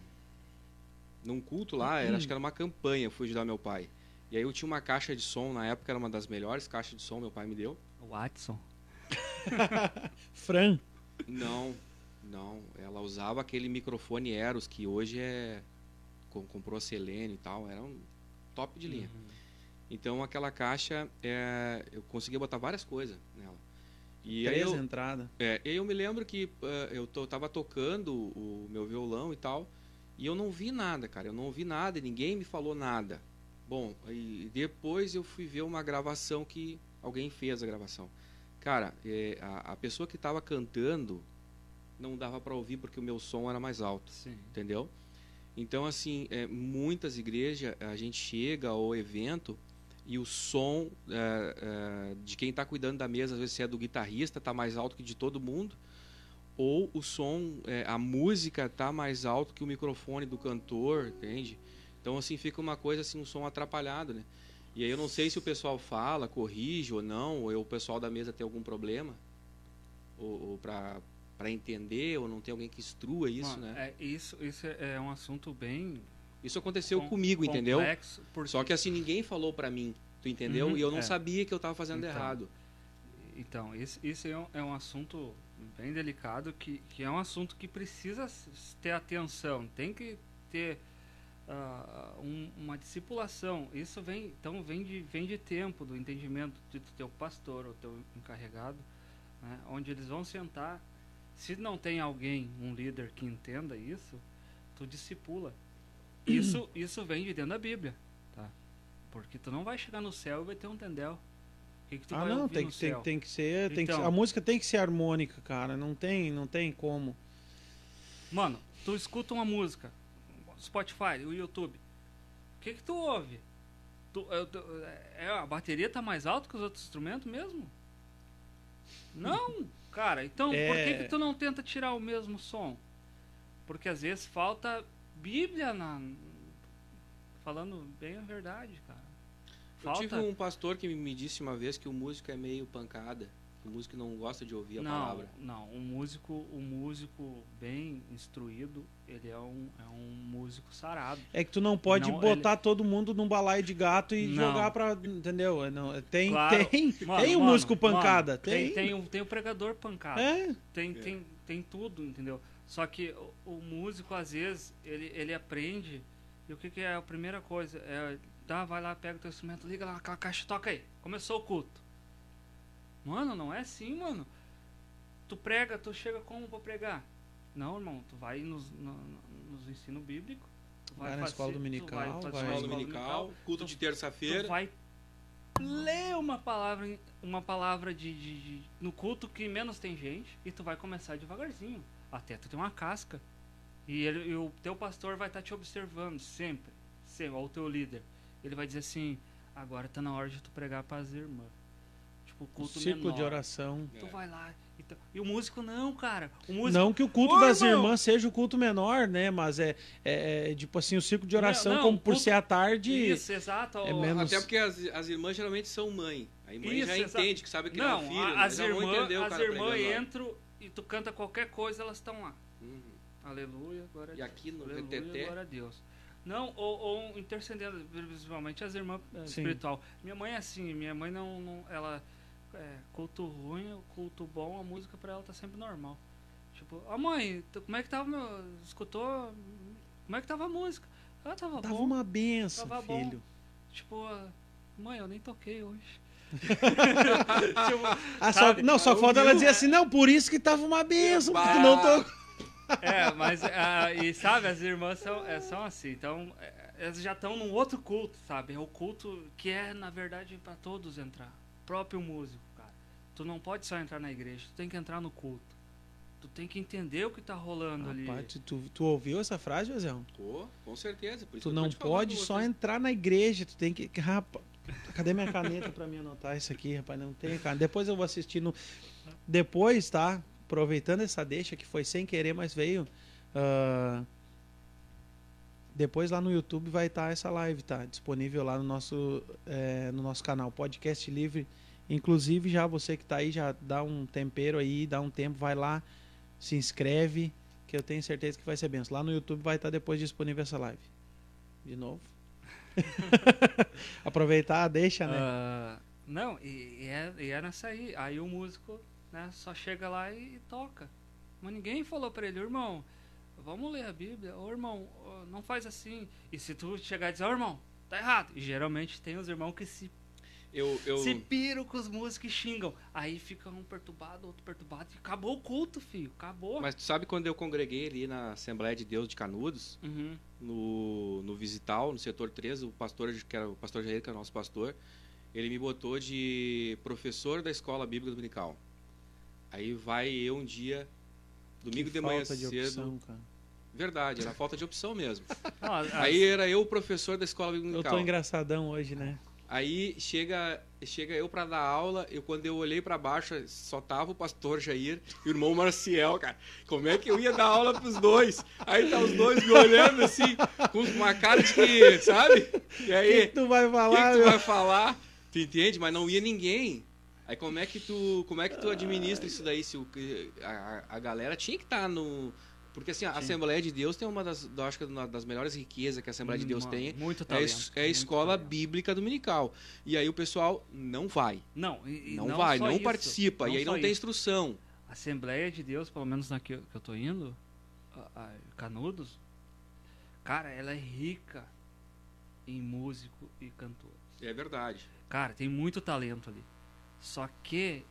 num culto lá, era, acho que era uma campanha, fui ajudar meu pai. E aí eu tinha uma caixa de som, na época era uma das melhores caixas de som, meu pai me deu. Watson. Fran. Não, não. Ela usava aquele microfone Eros, que hoje é. Comprou a Selene e tal, era um top de linha. Uhum. Então aquela caixa, é, eu conseguia botar várias coisas nela. E Três entradas. É, eu me lembro que uh, eu to, tava tocando o meu violão e tal. E eu não vi nada, cara. Eu não vi nada, ninguém me falou nada. Bom, e depois eu fui ver uma gravação que alguém fez a gravação. Cara, é, a, a, pessoa que estava cantando não dava para ouvir porque o meu som era mais alto, Sim. entendeu? Então, assim, é, muitas igrejas a gente chega ao evento e o som é, é, de quem está cuidando da mesa, às vezes se é do guitarrista, está mais alto que de todo mundo ou o som, é, a música tá mais alto que o microfone do cantor, entende? Então assim fica uma coisa assim, um som atrapalhado, né? E aí eu não sei se o pessoal fala, corrige ou não, ou o pessoal da mesa tem algum problema, ou, ou para para entender, ou não tem alguém que instrua isso, Mano, né? É, isso, isso é um assunto bem isso aconteceu com, comigo, entendeu? Porque... Só que assim ninguém falou para mim, tu entendeu? Uhum, e eu não é. sabia que eu estava fazendo então, errado. Então, esse, esse é, um, é um assunto bem delicado, que, que é um assunto que precisa ter atenção, tem que ter uh, um, uma discipulação. Isso vem, então vem de, vem de tempo, do entendimento do teu pastor ou teu encarregado, né, onde eles vão sentar. Se não tem alguém, um líder que entenda isso, tu discipula. Isso, isso vem de dentro da Bíblia, tá? Porque tu não vai chegar no céu e vai ter um tendel que, que ah, não, tem que, tem, tem, que ser. Tem então, que, a música tem que ser harmônica, cara. Não tem, não tem como. Mano, tu escuta uma música, Spotify, o YouTube. O que, que tu ouve? Tu, é, a bateria tá mais alta que os outros instrumentos mesmo? Não, cara. Então, é... por que, que tu não tenta tirar o mesmo som? Porque às vezes falta Bíblia na. Falando bem a verdade. Falta... Eu tive um pastor que me disse uma vez que o músico é meio pancada. O músico não gosta de ouvir a não, palavra. Não, um músico, um músico bem instruído, ele é um, é um músico sarado. É que tu não pode não, botar ele... todo mundo num balaio de gato e não. jogar pra. Entendeu? É, não, tem claro. tem, mano, tem um mano, músico pancada. Mano, tem. Tem, tem, o, tem o pregador pancada. É. Tem, é. tem, tem tudo, entendeu? Só que o, o, músico, às vezes, ele, ele aprende. E o que, que é a primeira coisa? É Tá, vai lá, pega o teu instrumento, liga lá naquela caixa, toca aí. Começou o culto. Mano, não é assim, mano. Tu prega, tu chega como pra pregar? Não, irmão, tu vai nos, no, nos ensino bíblico. Tu vai, vai na escola dominical, vai, vai, escola dominical, culto tu, de terça-feira. Tu vai ler uma palavra, uma palavra de, de, de, no culto que menos tem gente e tu vai começar devagarzinho. Até tu ter uma casca. E, ele, e o teu pastor vai estar tá te observando sempre, sempre, ou o teu líder ele vai dizer assim: agora tá na hora de tu pregar para as irmãs. Tipo, culto o ciclo menor. de oração. Tu é. vai lá. E, tu, e, o músico não, cara. O músico, não que o culto das irmão. irmãs seja o culto menor, né? Mas é, é, é tipo assim, o ciclo de oração, não, não, como por culto, ser à tarde. Isso, exato. É menos... Até porque as, as irmãs geralmente são mãe. A mãe isso, já exato. entende que sabe que não, é um filho. As irmãs, as irmãs entram e tu canta qualquer coisa, elas estão lá. Uhum. Aleluia, glória a Deus. E aqui no Aleluia, glória a Deus. Não, ou, ou intercedendo, principalmente as irmãs eh, espiritual. Minha mãe é assim, minha mãe não, não ela é, culto ruim, culto bom, a música pra ela tá sempre normal. Tipo, ó oh, mãe, como é que tava meu. Escutou? Como é que tava a música? Ah, tava, tava bom. uma benção, tava filho. Bom. Tipo, mãe, eu nem toquei hoje. tipo, ah, só, não, só falta ela dizer assim, não, por isso que tava uma benção, porque tu não tocou. É, mas, uh, e sabe, as irmãs são, é, são assim, então, é, elas já estão num outro culto, sabe? É o culto que é, na verdade, para todos entrar. O próprio músico, cara. Tu não pode só entrar na igreja, tu tem que entrar no culto. Tu tem que entender o que tá rolando ali. Tu, tu ouviu essa frase, José? Oh, com certeza. tu não pode só entrar na igreja, tu tem que. Rapaz, cadê minha caneta para me anotar isso aqui, rapaz? Não tem caneta. Depois eu vou assistir no. Depois, tá? Aproveitando essa deixa que foi sem querer, mas veio. Uh, depois lá no YouTube vai estar tá essa live, tá? Disponível lá no nosso, é, no nosso canal, Podcast Livre. Inclusive, já você que está aí, já dá um tempero aí, dá um tempo, vai lá, se inscreve, que eu tenho certeza que vai ser benção. Lá no YouTube vai estar tá depois disponível essa live. De novo. Aproveitar, deixa, né? Uh, não, e, e, é, e é nessa aí. Aí o músico né? Só chega lá e, toca. Mas ninguém falou para ele, irmão, vamos ler a Bíblia. Ô irmão, não faz assim. E se tu chegar e dizer, ô irmão, tá errado. E geralmente tem os irmãos que se eu, eu... Se piram com os músicos e xingam. Aí fica um perturbado, outro perturbado. E acabou o culto, filho. Acabou. Mas tu sabe quando eu congreguei ali na Assembleia de Deus de Canudos, uhum. no, no Visital, no setor 13, o pastor, que era o pastor Jair, que era o nosso pastor, ele me botou de professor da escola bíblica dominical. Aí vai eu um dia, domingo que de manhã cedo. De opção, cara. Verdade, era falta de opção mesmo. aí era eu o professor da escola bíblica. Eu tô engraçadão hoje, né? Aí chega, chega eu para dar aula, eu quando eu olhei para baixo, só tava o pastor Jair e o irmão Marcial, cara. Como é que eu ia dar aula pros dois? Aí tá os dois me olhando assim, com uma cara de que, sabe? E aí, que, que tu vai falar? que, que tu vai falar? Tu entende? Mas não ia ninguém. Aí como é que tu, como é que tu administra isso daí? Se o, a, a galera tinha que estar tá no porque assim, a Sim. Assembleia de Deus tem uma das, acho que uma das melhores riquezas que a Assembleia de Deus tem. Muito talento, é, é a escola talento. bíblica dominical. E aí o pessoal não vai. Não, e, não, não vai, não isso, participa. Não e aí não tem isso. instrução. A Assembleia de Deus, pelo menos na que eu, que eu tô indo, a, a Canudos, cara, ela é rica em músico e cantor. É verdade. Cara, tem muito talento ali. Só que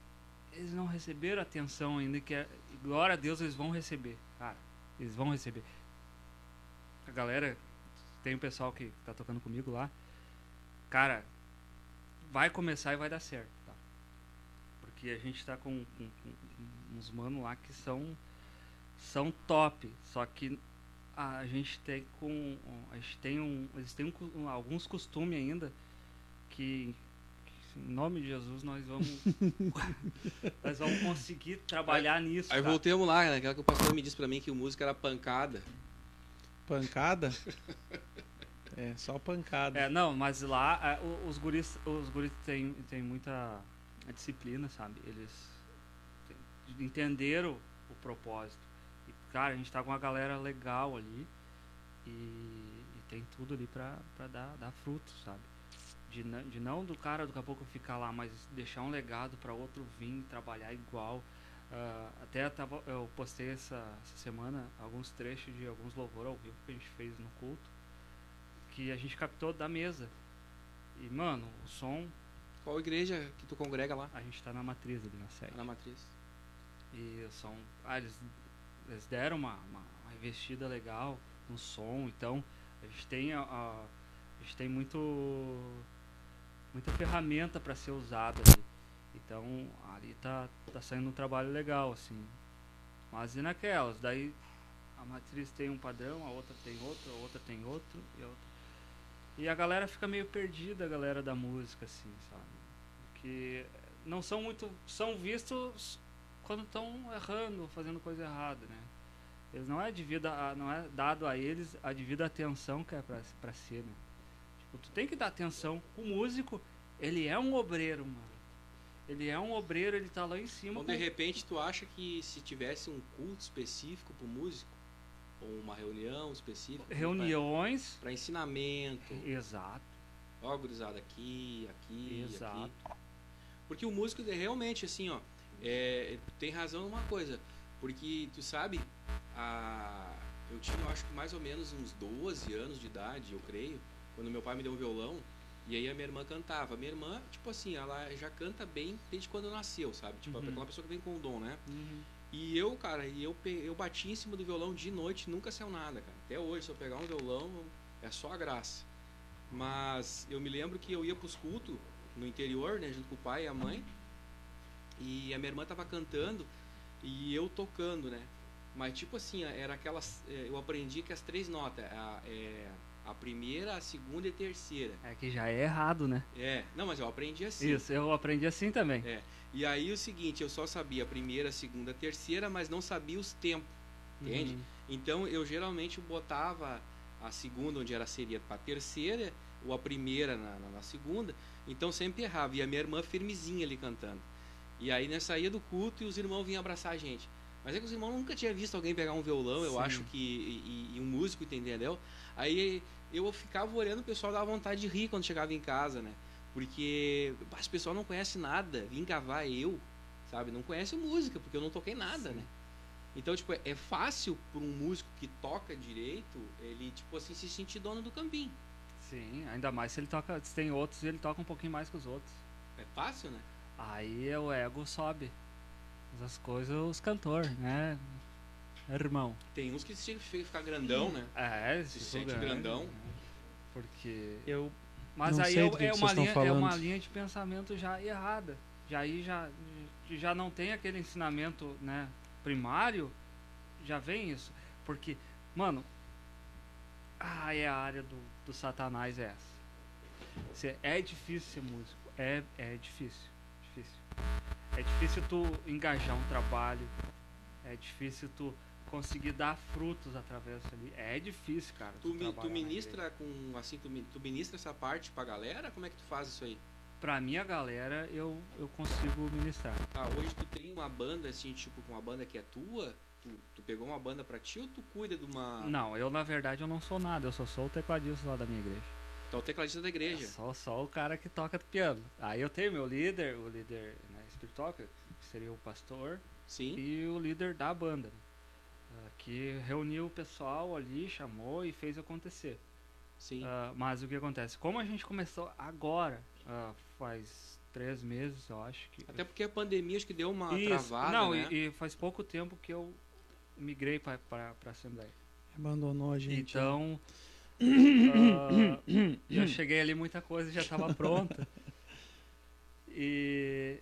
eles não receberam atenção ainda que é, glória a Deus eles vão receber, cara. Eles vão receber. A galera tem um pessoal que tá tocando comigo lá. Cara, vai começar e vai dar certo, tá? Porque a gente tá com, com, com uns manos lá que são são top, só que a gente tem com a gente tem um eles têm um, alguns costumes ainda que em nome de Jesus, nós vamos nós vamos conseguir trabalhar aí, nisso. Aí cara. voltemos lá, né? Aquela que o pastor me disse para mim que o música era pancada. Pancada? é, só pancada. É, não, mas lá é, os guris, os guris têm, têm muita disciplina, sabe? Eles entenderam o propósito. E, cara, a gente tá com uma galera legal ali e, e tem tudo ali pra, pra dar, dar fruto, sabe? De, de não do cara daqui a pouco ficar lá, mas deixar um legado para outro vir trabalhar igual. Uh, até tava, eu postei essa, essa, semana alguns trechos de alguns louvores ao vivo que a gente fez no culto, que a gente captou da mesa. E, mano, o som. Qual igreja que tu congrega lá? A gente tá na matriz ali na sede. na matriz. E o som. Ah, eles, eles deram uma, uma, uma investida legal no som, então a gente tem a, a, a gente tem muito muita ferramenta para ser usada ali. Então, ali tá, tá saindo um trabalho legal, assim. Mas e naquelas? Daí a matriz tem um padrão, a outra tem outro, a outra tem outro e a outra. E a galera fica meio perdida, a galera da música, assim, sabe? Porque não são muito. são vistos quando estão errando, fazendo coisa errada, né? Eles não é devida a, não é dado a eles a devida atenção que é para ser, né? Tipo, tu tem que dar atenção. O músico, ele é um obreiro, mano. Ele é um obreiro, ele tá lá em cima. Então, com... de repente, tu acha que se tivesse um culto específico pro músico, ou uma reunião específica. Reuniões. para ensinamento. Exato. Ó, gurizada, aqui, aqui, Exato. aqui. Porque o músico realmente, assim, ó, é, tem razão numa coisa. Porque, tu sabe, a, eu tinha, eu acho que mais ou menos uns 12 anos de idade, eu creio, quando meu pai me deu um violão. E aí a minha irmã cantava. Minha irmã, tipo assim, ela já canta bem desde quando nasceu, sabe? Tipo, uhum. aquela pessoa que vem com o dom, né? Uhum. E eu, cara, e eu, eu bati em cima do violão de noite, nunca saiu nada, cara. Até hoje, se eu pegar um violão, é só a graça. Mas eu me lembro que eu ia pros cultos no interior, né, junto com o pai e a mãe. E a minha irmã tava cantando e eu tocando, né? Mas tipo assim, era aquelas. É, eu aprendi que as três notas. A, é, a primeira, a segunda e a terceira. É que já é errado, né? É, não, mas eu aprendi assim. Isso, eu aprendi assim também. É. E aí o seguinte, eu só sabia a primeira, a segunda, a terceira, mas não sabia os tempos. Entende? Uhum. Então eu geralmente botava a segunda, onde era seria para a terceira, ou a primeira na, na, na, segunda. Então sempre errava. E a minha irmã firmezinha ali cantando. E aí nós saía do culto e os irmãos vinham abraçar a gente. Mas é que os irmãos nunca tinham visto alguém pegar um violão, eu Sim. acho que. E, e, um músico, entendeu? Aí eu ficava olhando, o pessoal dava vontade de rir quando chegava em casa, né? Porque as pessoas não conhecem nada. Vim cavar eu, sabe? Não conhece música, porque eu não toquei nada, Sim. né? Então, tipo, é fácil para um músico que toca direito, ele, tipo assim, se sentir dono do campinho. Sim, ainda mais se ele toca, se tem outros e ele toca um pouquinho mais que os outros. É fácil, né? Aí é o ego sobe. As coisas, os cantores, né? Irmão. Tem uns que se ficar grandão, né? É, se, se sente grande, grandão. Né? Porque. Eu. Mas aí é, é uma linha, é uma linha de pensamento já errada. Já aí já, já não tem aquele ensinamento, né? Primário, já vem isso. Porque, mano, ah, é a área do, do satanás é essa. é difícil ser músico. É, é difícil. Difícil. É difícil tu engajar um trabalho. É difícil tu conseguir dar frutos através disso ali. É difícil, cara. Tu, mi, tu ministra com assim, tu, tu ministra essa parte pra galera? Como é que tu faz isso aí? Pra minha galera, eu, eu consigo ministrar. Ah, hoje tu tem uma banda assim, tipo, com uma banda que é tua? Tu, tu pegou uma banda pra ti ou tu cuida de uma. Não, eu na verdade eu não sou nada, eu só sou o tecladista lá da minha igreja. Então o tecladista da igreja. É só, só o cara que toca piano. Aí eu tenho meu líder, o líder né, espiritual, que seria o pastor. Sim. E o líder da banda. Uh, que reuniu o pessoal ali, chamou e fez acontecer. Sim. Uh, mas o que acontece? Como a gente começou agora, uh, faz três meses, eu acho que. Até porque a pandemia acho que deu uma Isso. travada. Não, né? e, e, faz pouco tempo que eu migrei para a Assembleia. Abandonou a gente. Então. uh, eu cheguei ali, muita coisa já estava pronta. E,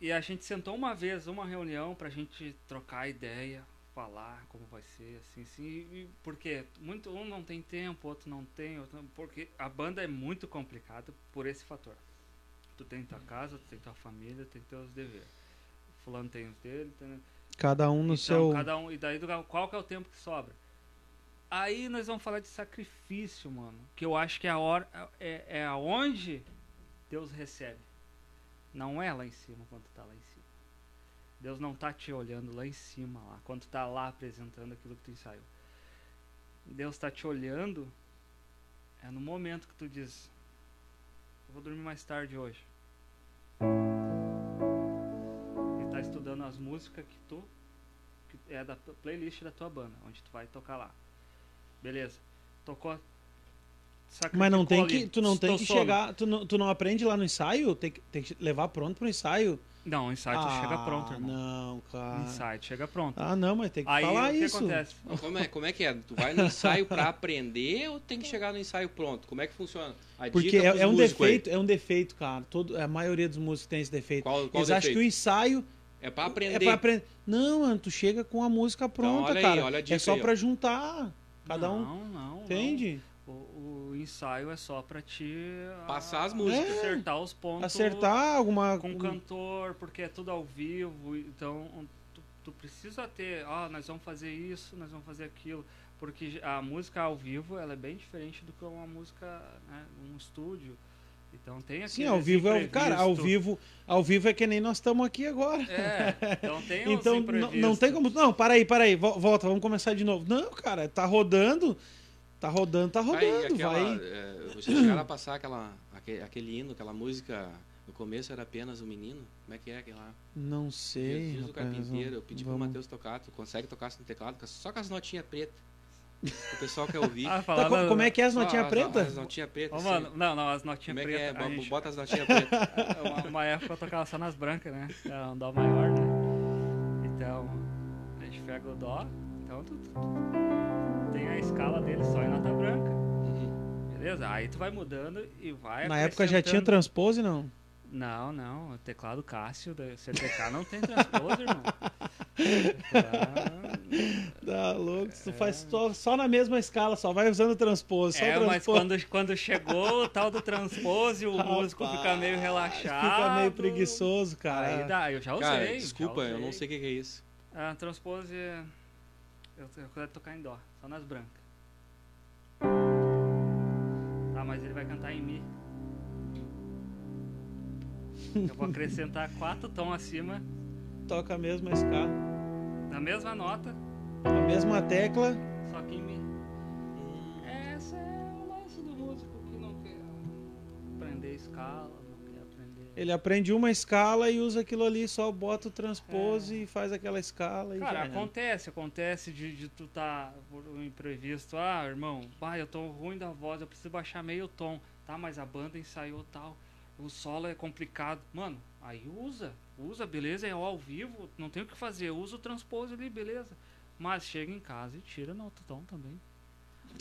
e a gente sentou uma vez, uma reunião, para a gente trocar ideia, falar como vai ser, assim, assim. porque muito, um não tem tempo, outro não tem, outro não, porque a banda é muito complicada por esse fator. Tu tem tua casa, tu tem tua família, tem teus deveres. Fulano tem os dele, tem, Cada um no então, seu. Cada um, e daí qual que é o tempo que sobra? Aí nós vamos falar de sacrifício, mano. Que eu acho que é a hora. É, é aonde Deus recebe. Não é lá em cima quando tá lá em cima. Deus não tá te olhando lá em cima, lá, quando tu tá lá apresentando aquilo que tu ensaiou. Deus tá te olhando é no momento que tu diz: Eu vou dormir mais tarde hoje. E tá estudando as músicas que tu que é da playlist da tua banda, onde tu vai tocar lá. Beleza. Tocou. Mas não tem que, tu não tem que chegar, tu não, tu não aprende lá no ensaio? Tem que, tem que levar pronto pro ensaio? Não, o ensaio ah, chega pronto, irmão. Não, cara. O ensaio chega pronto. Ah, não, mas tem que Aí, falar o que isso. Acontece? Como é, como é que é? Tu vai no ensaio para aprender ou tem que chegar no ensaio pronto? Como é que funciona? A Porque é, é um defeito, aí. é um defeito, cara. Todo, a maioria dos músicos tem esse defeito. Qual, qual Eles acham que o ensaio é para aprender. É pra aprender. Não, mano, tu chega com a música então, pronta, então, cara. Aí, olha a é só para juntar. Cada não, um. Não, Entende? Não. O, o, ensaio é só pra te. Passar as músicas. É, acertar os pontos. Acertar alguma. Com o cantor, porque é tudo ao vivo. Então, tu, tu precisa ter. Ó, oh, nós vamos fazer isso, nós vamos fazer aquilo. Porque a música ao vivo ela é bem diferente do que uma música né, num estúdio. Então tem aqui. Sim, ao vivo é cara, ao vivo, ao vivo é que nem nós estamos aqui agora. É, então tem Então não, não tem como, não, para aí, para aí, volta, vamos começar de novo. Não, cara, tá rodando. Tá rodando, tá rodando, aquela, vai. É, vocês chegaram a passar aquela aquele, aquele hino, aquela música No começo era apenas o menino? Como é que é aquele lá? Não sei. Jesus carpinteiro. Eu pedi vamos... pro Matheus tocar. Tu consegue tocar no teclado só com as notinhas pretas. O pessoal quer ouvir. Ah, tá, como, como, é que é as notinhas pretas? As notinhas pretas. Oh, mano, não, não, as notinhas pretas. Como é que é? Gente... Bota as notinhas pretas. uma, uma, época eu tocava só nas brancas, né? Era um dó maior, né? Então, a gente pega o dó. Então, tu, tu, a escala dele só em nota branca. Uhum. Beleza? Aí tu vai mudando e vai. Na época já tinha transpose, não? Não, não. O teclado Cássio da CTK não tem transpose, irmão. Tá louco, tu é... faz só, só, na mesma escala, só vai usando transpose. é, transpose. mas quando, quando chegou o tal do transpose, o Rapaz, músico fica meio relaxado. Fica meio preguiçoso, cara. Aí dá, eu já usei. Cara, desculpa, usei. eu não sei o que, que é isso. A transpose, eu, eu quero tocar em dó, só nas brancas. Ah, mas ele vai cantar em mi. Eu vou acrescentar quatro tons acima. Toca a mesma escala. Na mesma nota. A mesma tecla. Só que em Mi. Essa é o lance do músico que não quer aprender escala. Ele aprende uma escala e usa aquilo ali, só bota o transpose é. e faz aquela escala. Cara, acontece, acontece de, de tu tá por um imprevisto. Ah, irmão, pai, eu tô ruim da voz, eu preciso baixar meio tom. Tá, mas a banda ensaiou tal o solo é complicado. Mano, aí usa, usa, beleza, é ao vivo, não tem o que fazer, usa o transpose ali, beleza. Mas chega em casa e tira no autotom também.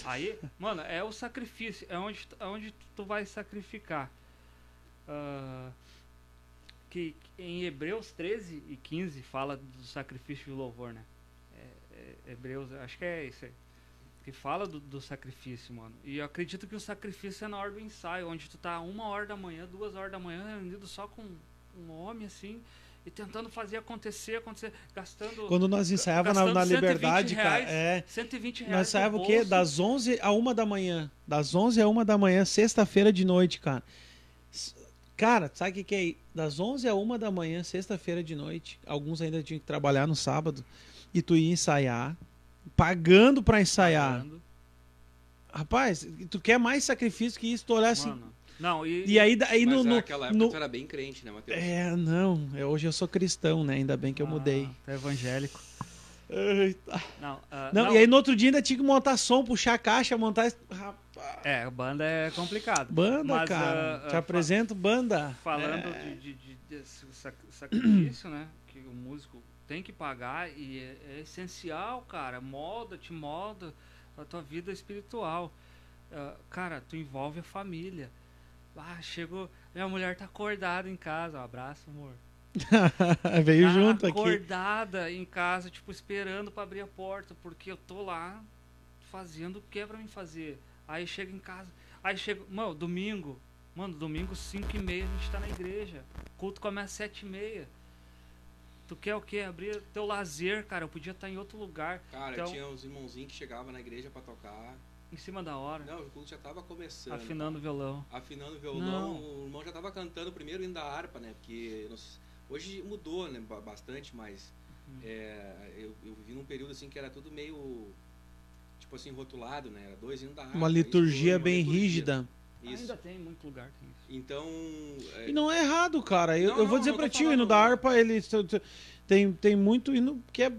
Aí, mano, é o sacrifício, é onde, é onde tu vai sacrificar. Uh, que, em Hebreus 13 e 15 fala do sacrifício de louvor, né? É, é, Hebreus, acho que é isso aí que fala do, do, sacrifício, mano. E eu acredito que o sacrifício é na hora do ensaio, onde tu tá uma hora da manhã, duas horas da manhã, reunido só com um homem assim, e tentando fazer acontecer, acontecer, gastando. Quando nós ensaiávamos na, na Liberdade, reais, cara, é. 120 reais. Nós ensaiávamos o quê? Das 11 a 1 da manhã. Das 11 a 1 da manhã, sexta-feira de noite, cara. Cara, sabe o que, que é? Das 11 a 1 da manhã, sexta-feira de noite. Alguns ainda tinham que trabalhar no sábado. E tu ia ensaiar pagando para ensaiar. Pagando. Rapaz, tu quer mais sacrifício que isso? Tu olhar assim. Não, e, e aí, aí no, no, naquela época no, tu era bem crente, né, Matheus? É, não. Eu, hoje eu sou cristão, né? Ainda bem que eu ah, mudei. Tu é evangélico. Eita. Não, uh, não, não, e aí no outro dia ainda tinha que montar som, puxar a caixa, montar. Rapaz. É, banda é complicado. Banda, mas, cara. Uh, Te uh, apresento banda. Falando é. de, de, de, de sacrifício, né? Que o músico tem que pagar e é, é essencial, cara. Molda, te molda a tua vida espiritual. Uh, cara, tu envolve a família. Ah, chegou. Minha mulher tá acordada em casa. Um abraço, amor. Veio tá junto acordada aqui. Acordada em casa, tipo, esperando para abrir a porta, porque eu tô lá fazendo o que é pra mim fazer. Aí chega em casa. Aí chega. Mano, domingo. Mano, domingo 5 e meia a gente tá na igreja. O culto começa às 7 e meia. Tu quer o quê? Abrir teu lazer, cara. Eu podia estar em outro lugar. Cara, então, tinha uns irmãozinhos que chegavam na igreja para tocar. Em cima da hora. Não, o culto já tava começando. Afinando o violão. Afinando o violão. Não. O irmão já tava cantando primeiro indo da harpa, né? Porque hoje mudou, né? Bastante, mas uhum. é, eu, eu vivi num período assim que era tudo meio tipo assim, rotulado, né? Era dois indo da harpa. Uma liturgia bem liturgia. rígida. Isso. Ainda tem muito lugar tem isso. Então. É... E não é errado, cara. Eu, não, eu vou não, dizer pra ti, o hino da harpa, ele tem, tem muito hino que é.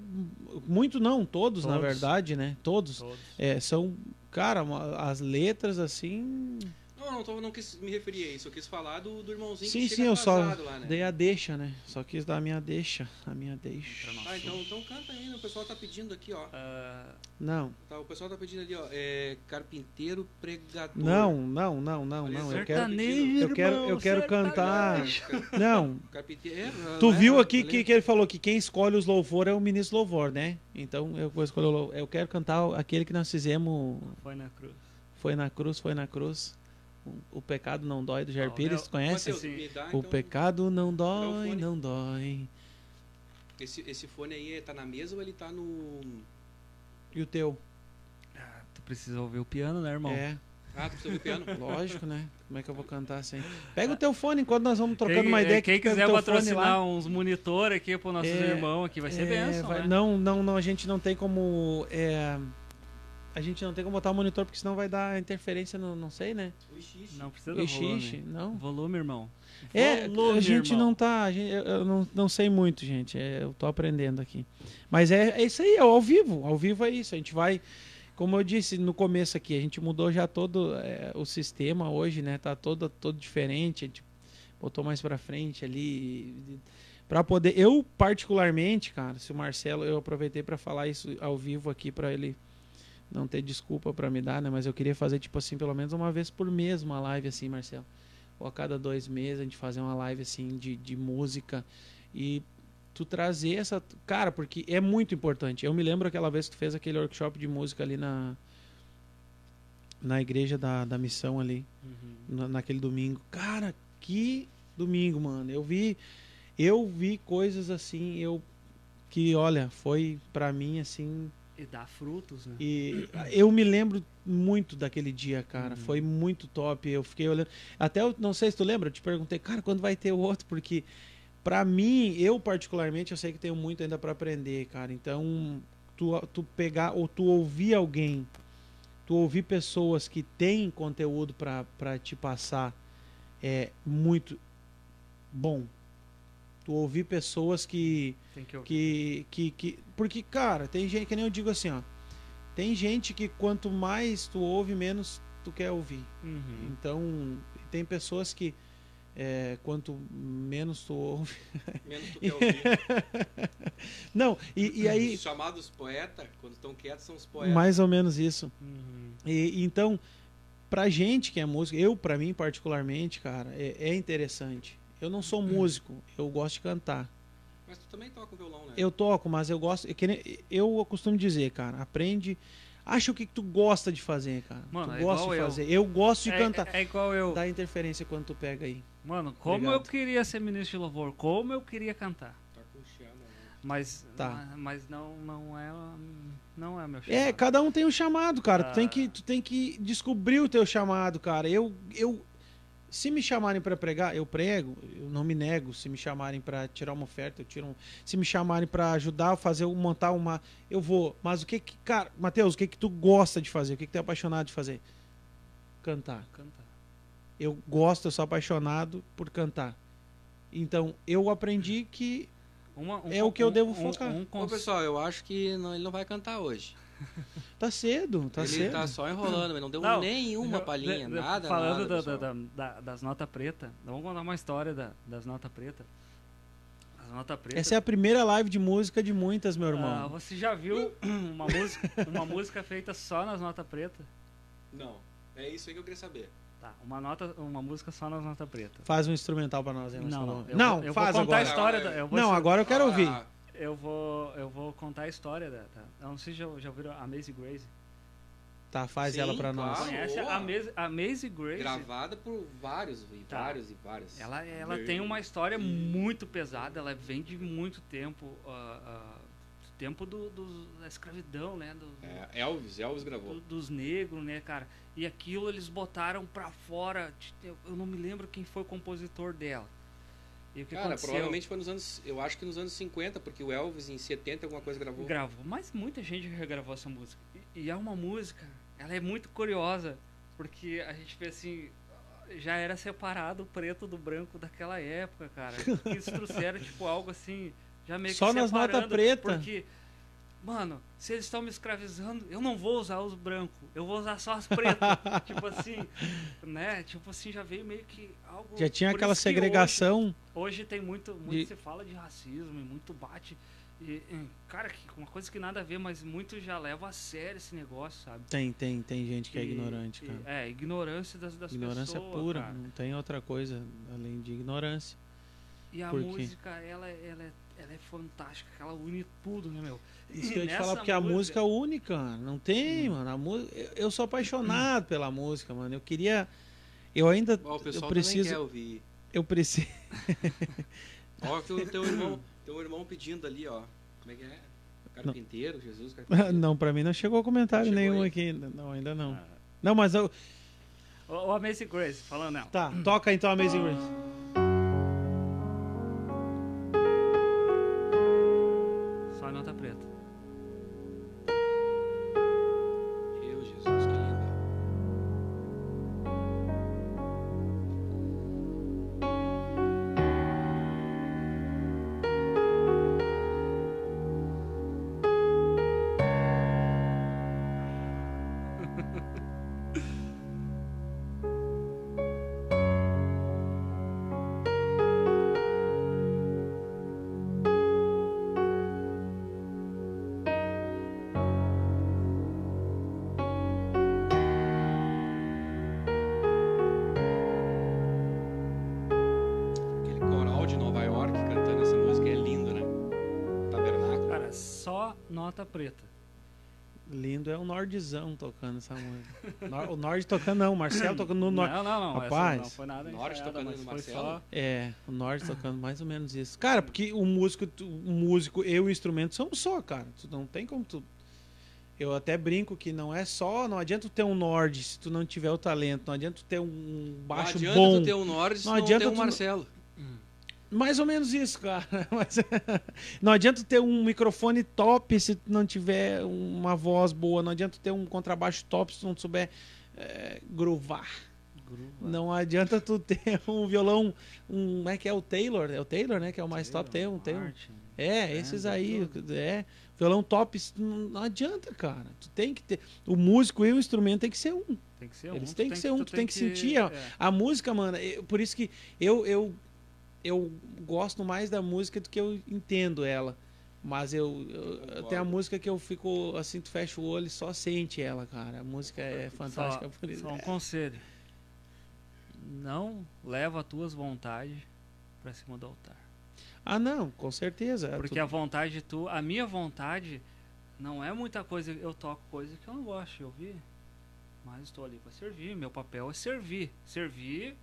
Muito não, todos, todos. na verdade, né? Todos. todos. É, são. Cara, as letras assim. Não, não, tô, não quis me referir a isso. Eu quis falar do, do irmãozinho sim, que sim, eu só lá, né? dei a deixa, né? Só quis dar a minha deixa. A minha deixa. Ah, então, então canta aí, né? O pessoal tá pedindo aqui, ó. Uh... Não. Tá, o pessoal tá pedindo ali, ó. É, carpinteiro pregador. Não, não, não, não, não. Eu quero, eu quero, eu quero cantar. Não. Carpinteiro. Tu viu aqui que, que ele falou que quem escolhe os louvor é o ministro louvor, né? Então eu vou escolher o Eu quero cantar aquele que nós fizemos. Foi na cruz. Foi na cruz, foi na cruz. O Pecado Não Dói do Jair oh, Pires, conhece? Mateus, dá, o então, Pecado Não Dói, Não Dói. Esse, esse fone aí tá na mesa ou ele tá no. E o teu? Ah, tu precisa ouvir o piano, né, irmão? É. Ah, tu precisa ouvir o piano? Lógico, né? Como é que eu vou cantar assim? Pega o teu fone enquanto nós vamos trocando quem, uma ideia. Quem quiser patrocinar uns monitor aqui pro nossos é, irmãos aqui, vai ser é, benção, vai, né? Não, não, não, a gente não tem como... É, A gente não tem como botar o monitor porque senão vai dar interferência no, não sei, né? Não precisa do volume. não. Volume, irmão. É, volume, a gente irmão. não tá, gente, eu não, não sei muito, gente. É, eu tô aprendendo aqui. Mas é, é isso aí, é ao vivo. Ao vivo é isso. A gente vai, como eu disse no começo aqui, a gente mudou já todo é, o sistema hoje, né? Tá todo, todo diferente. A gente botou mais para frente ali para poder. Eu particularmente, cara, se o Marcelo, eu aproveitei para falar isso ao vivo aqui para ele não ter desculpa para me dar, né? Mas eu queria fazer tipo assim, pelo menos uma vez por mês uma live assim, Marcelo. Ou a cada dois meses a gente fazer uma live assim de, de música e tu trazer essa. Cara, porque é muito importante. Eu me lembro aquela vez que tu fez aquele workshop de música ali na. Na igreja da, da missão ali. Uhum. Na, naquele domingo. Cara, que domingo, mano. Eu vi. Eu vi coisas assim, eu. Que, olha, foi para mim assim. E dá frutos, né? E eu me lembro muito daquele dia, cara. Uhum. Foi muito top. Eu fiquei olhando. Até eu não sei se tu lembra, eu te perguntei, cara, quando vai ter o outro? Porque para mim, eu particularmente, eu sei que tenho muito ainda para aprender, cara. Então, tu, tu pegar ou tu ouvir alguém, tu ouvir pessoas que têm conteúdo para te passar é muito bom. Tu ouvir pessoas que que, que, que que porque cara, tem gente que nem eu digo assim, ó. Tem gente que quanto mais tu ouve, menos tu quer ouvir. Uhum. Então, tem pessoas que é, quanto menos tu ouve. Menos tu quer ouvir. Não, e, e aí. Os chamados poetas, quando estão quietos, são os poetas. Mais ou menos isso. Uhum. E, então, pra gente que é músico, eu, pra mim particularmente, cara, é, é interessante. Eu não sou músico, eu gosto de cantar. Mas tu também toca o violão, né? Eu toco, mas eu gosto. Eu costumo dizer, cara, aprende Acha o que, que tu gosta de fazer, cara. Mano, tu é gosta de fazer. Eu. eu gosto de é, cantar. É, é, igual eu. Dá interferência quando tu pega aí. Mano, como Obrigado. eu queria ser ministro de louvor, como eu queria cantar. Tá com chama, né? Mas, tá. mas não, não é não é meu é, chamado. É, cada um tem um chamado, cara. Ah. Tu, tem que, tu tem que descobrir o teu chamado, cara. Eu, eu, se me chamarem para pregar, eu prego, eu não me nego. Se me chamarem para tirar uma oferta, eu tiro um. Se me chamarem para ajudar a fazer, montar uma, eu vou. Mas o que que, cara, Mateus, o que que tu gosta de fazer? O que que tu é apaixonado de fazer? Cantar. Cantar. Eu gosto, eu sou apaixonado por cantar. Então, eu aprendi que uma, um, é o que eu devo focar. Um, um, Ô, pessoal, eu acho que não, ele não vai cantar hoje. Tá cedo, tá ele cedo. Ele tá só enrolando, mas não deu não, nenhuma palhinha, nada. Falando nada, da, da, da, das notas pretas, vamos contar uma história da, das notas pretas. As notas pretas. Essa é a primeira live de música de muitas, meu irmão. Ah, você já viu uma música, uma música feita só nas notas pretas? Não, é isso aí que eu queria saber. Tá, uma nota, uma música só nas notas pretas. Faz um instrumental para nós, hein, Não, não, eu não, vou, eu faz vou contar agora. a história. Da, eu não, agora eu quero ouvir. Eu vou, eu vou contar a história da. não sei se já, já ouviram a Maisie Grace. Tá, faz Sim, ela pra nós. Claro. Conhece a, Maisie, a Maisie Grace? Gravada por vários, e tá. vários e vários. Ela, ela tem uma história muito pesada, ela vem de muito tempo. Uh, uh, tempo do, do, da escravidão, né? Do, é, Elvis, Elvis gravou. Do, dos negros, né, cara? E aquilo eles botaram pra fora. Eu não me lembro quem foi o compositor dela. E o que Cara, aconteceu? provavelmente foi nos anos. Eu acho que nos anos 50, porque o Elvis em 70 alguma coisa gravou. Gravou, mas muita gente regravou essa música. E, e é uma música, ela é muito curiosa, porque a gente vê assim. Já era separado o preto do branco daquela época, cara. Eles trouxeram, tipo, algo assim. Já meio Só que nas notas pretas. Porque mano, se eles estão me escravizando, eu não vou usar os brancos, eu vou usar só as pretas. tipo assim, né? Tipo assim, já veio meio que algo. Já tinha aquela segregação. Hoje, hoje, tem muito, muito de... se fala de racismo e muito bate. E, cara, uma coisa que nada a ver, mas muito já leva a sério esse negócio, sabe? Tem, tem, tem gente que é e, é ignorante, cara. é, ignorância das, das ignorância pessoas. Ignorância pura, cara. não tem outra coisa além de ignorância. E a música, ela, ela, é, ela é fantástica, ela une tudo, né, meu? Isso que eu ia te falar, porque música... a música é única, não tem, hum. mano. A música, eu sou apaixonado hum. pela música, mano. Eu queria. Eu ainda. Ó, o pessoal eu preciso. quer ouvir. Eu preciso. ó, o teu irmão, teu irmão pedindo ali, ó. Como é que é? Carpinteiro, não. Jesus, carpinteiro. Não, pra mim não chegou comentário chegou nenhum aí. aqui. Não, ainda não. Ah. Não, mas eu. O, o Amazing Grace, falando não. Tá, toca então Amazing Grace. Nota preta. Lindo é o Nordzão tocando essa música. o Nord tocando não, o Marcelo tocando no Nord. Não, não, não. Rapaz, não foi nada Nord tocando no Marcelo? Só... É, o Nord tocando mais ou menos isso. Cara, porque o músico, o músico e o instrumento são só, cara. Tu não tem como tu eu até brinco que não é só, não adianta tu ter um Nord se tu não tiver o talento, não adianta tu ter um baixo bom. Não adianta bom, tu ter um Nord se não, não adianta ter um Marcelo. Mais ou menos isso, cara. Mas, não adianta ter um microfone top se não tiver uma voz boa. Não adianta ter um contrabaixo top se não souber é, groovar. Não adianta tu ter um violão, um, como é que é o Taylor? É o Taylor, né? Que é o mais Taylor, top. Tem um, tem um. É, esses aí. É, violão top, não adianta, cara. Tu tem que ter. O músico e o instrumento tem que ser um. Tem que ser um. Eles têm que ser um, tu tem que, sentir. A, é. a música, mano, por isso que eu, eu eu gosto mais da música do que eu entendo ela. Mas eu, eu, tem a música que eu fico assim, tu fecha o olho e só sente ela, cara. A música é fantástica só, por isso. Só um conselho. Não leva as tuas vontades para cima do altar. Ah, não, com certeza. É Porque tu... a vontade tu, a minha vontade não é muita coisa, eu toco coisa que eu não gosto de ouvir. Mas estou ali para servir, meu papel é servir. Servir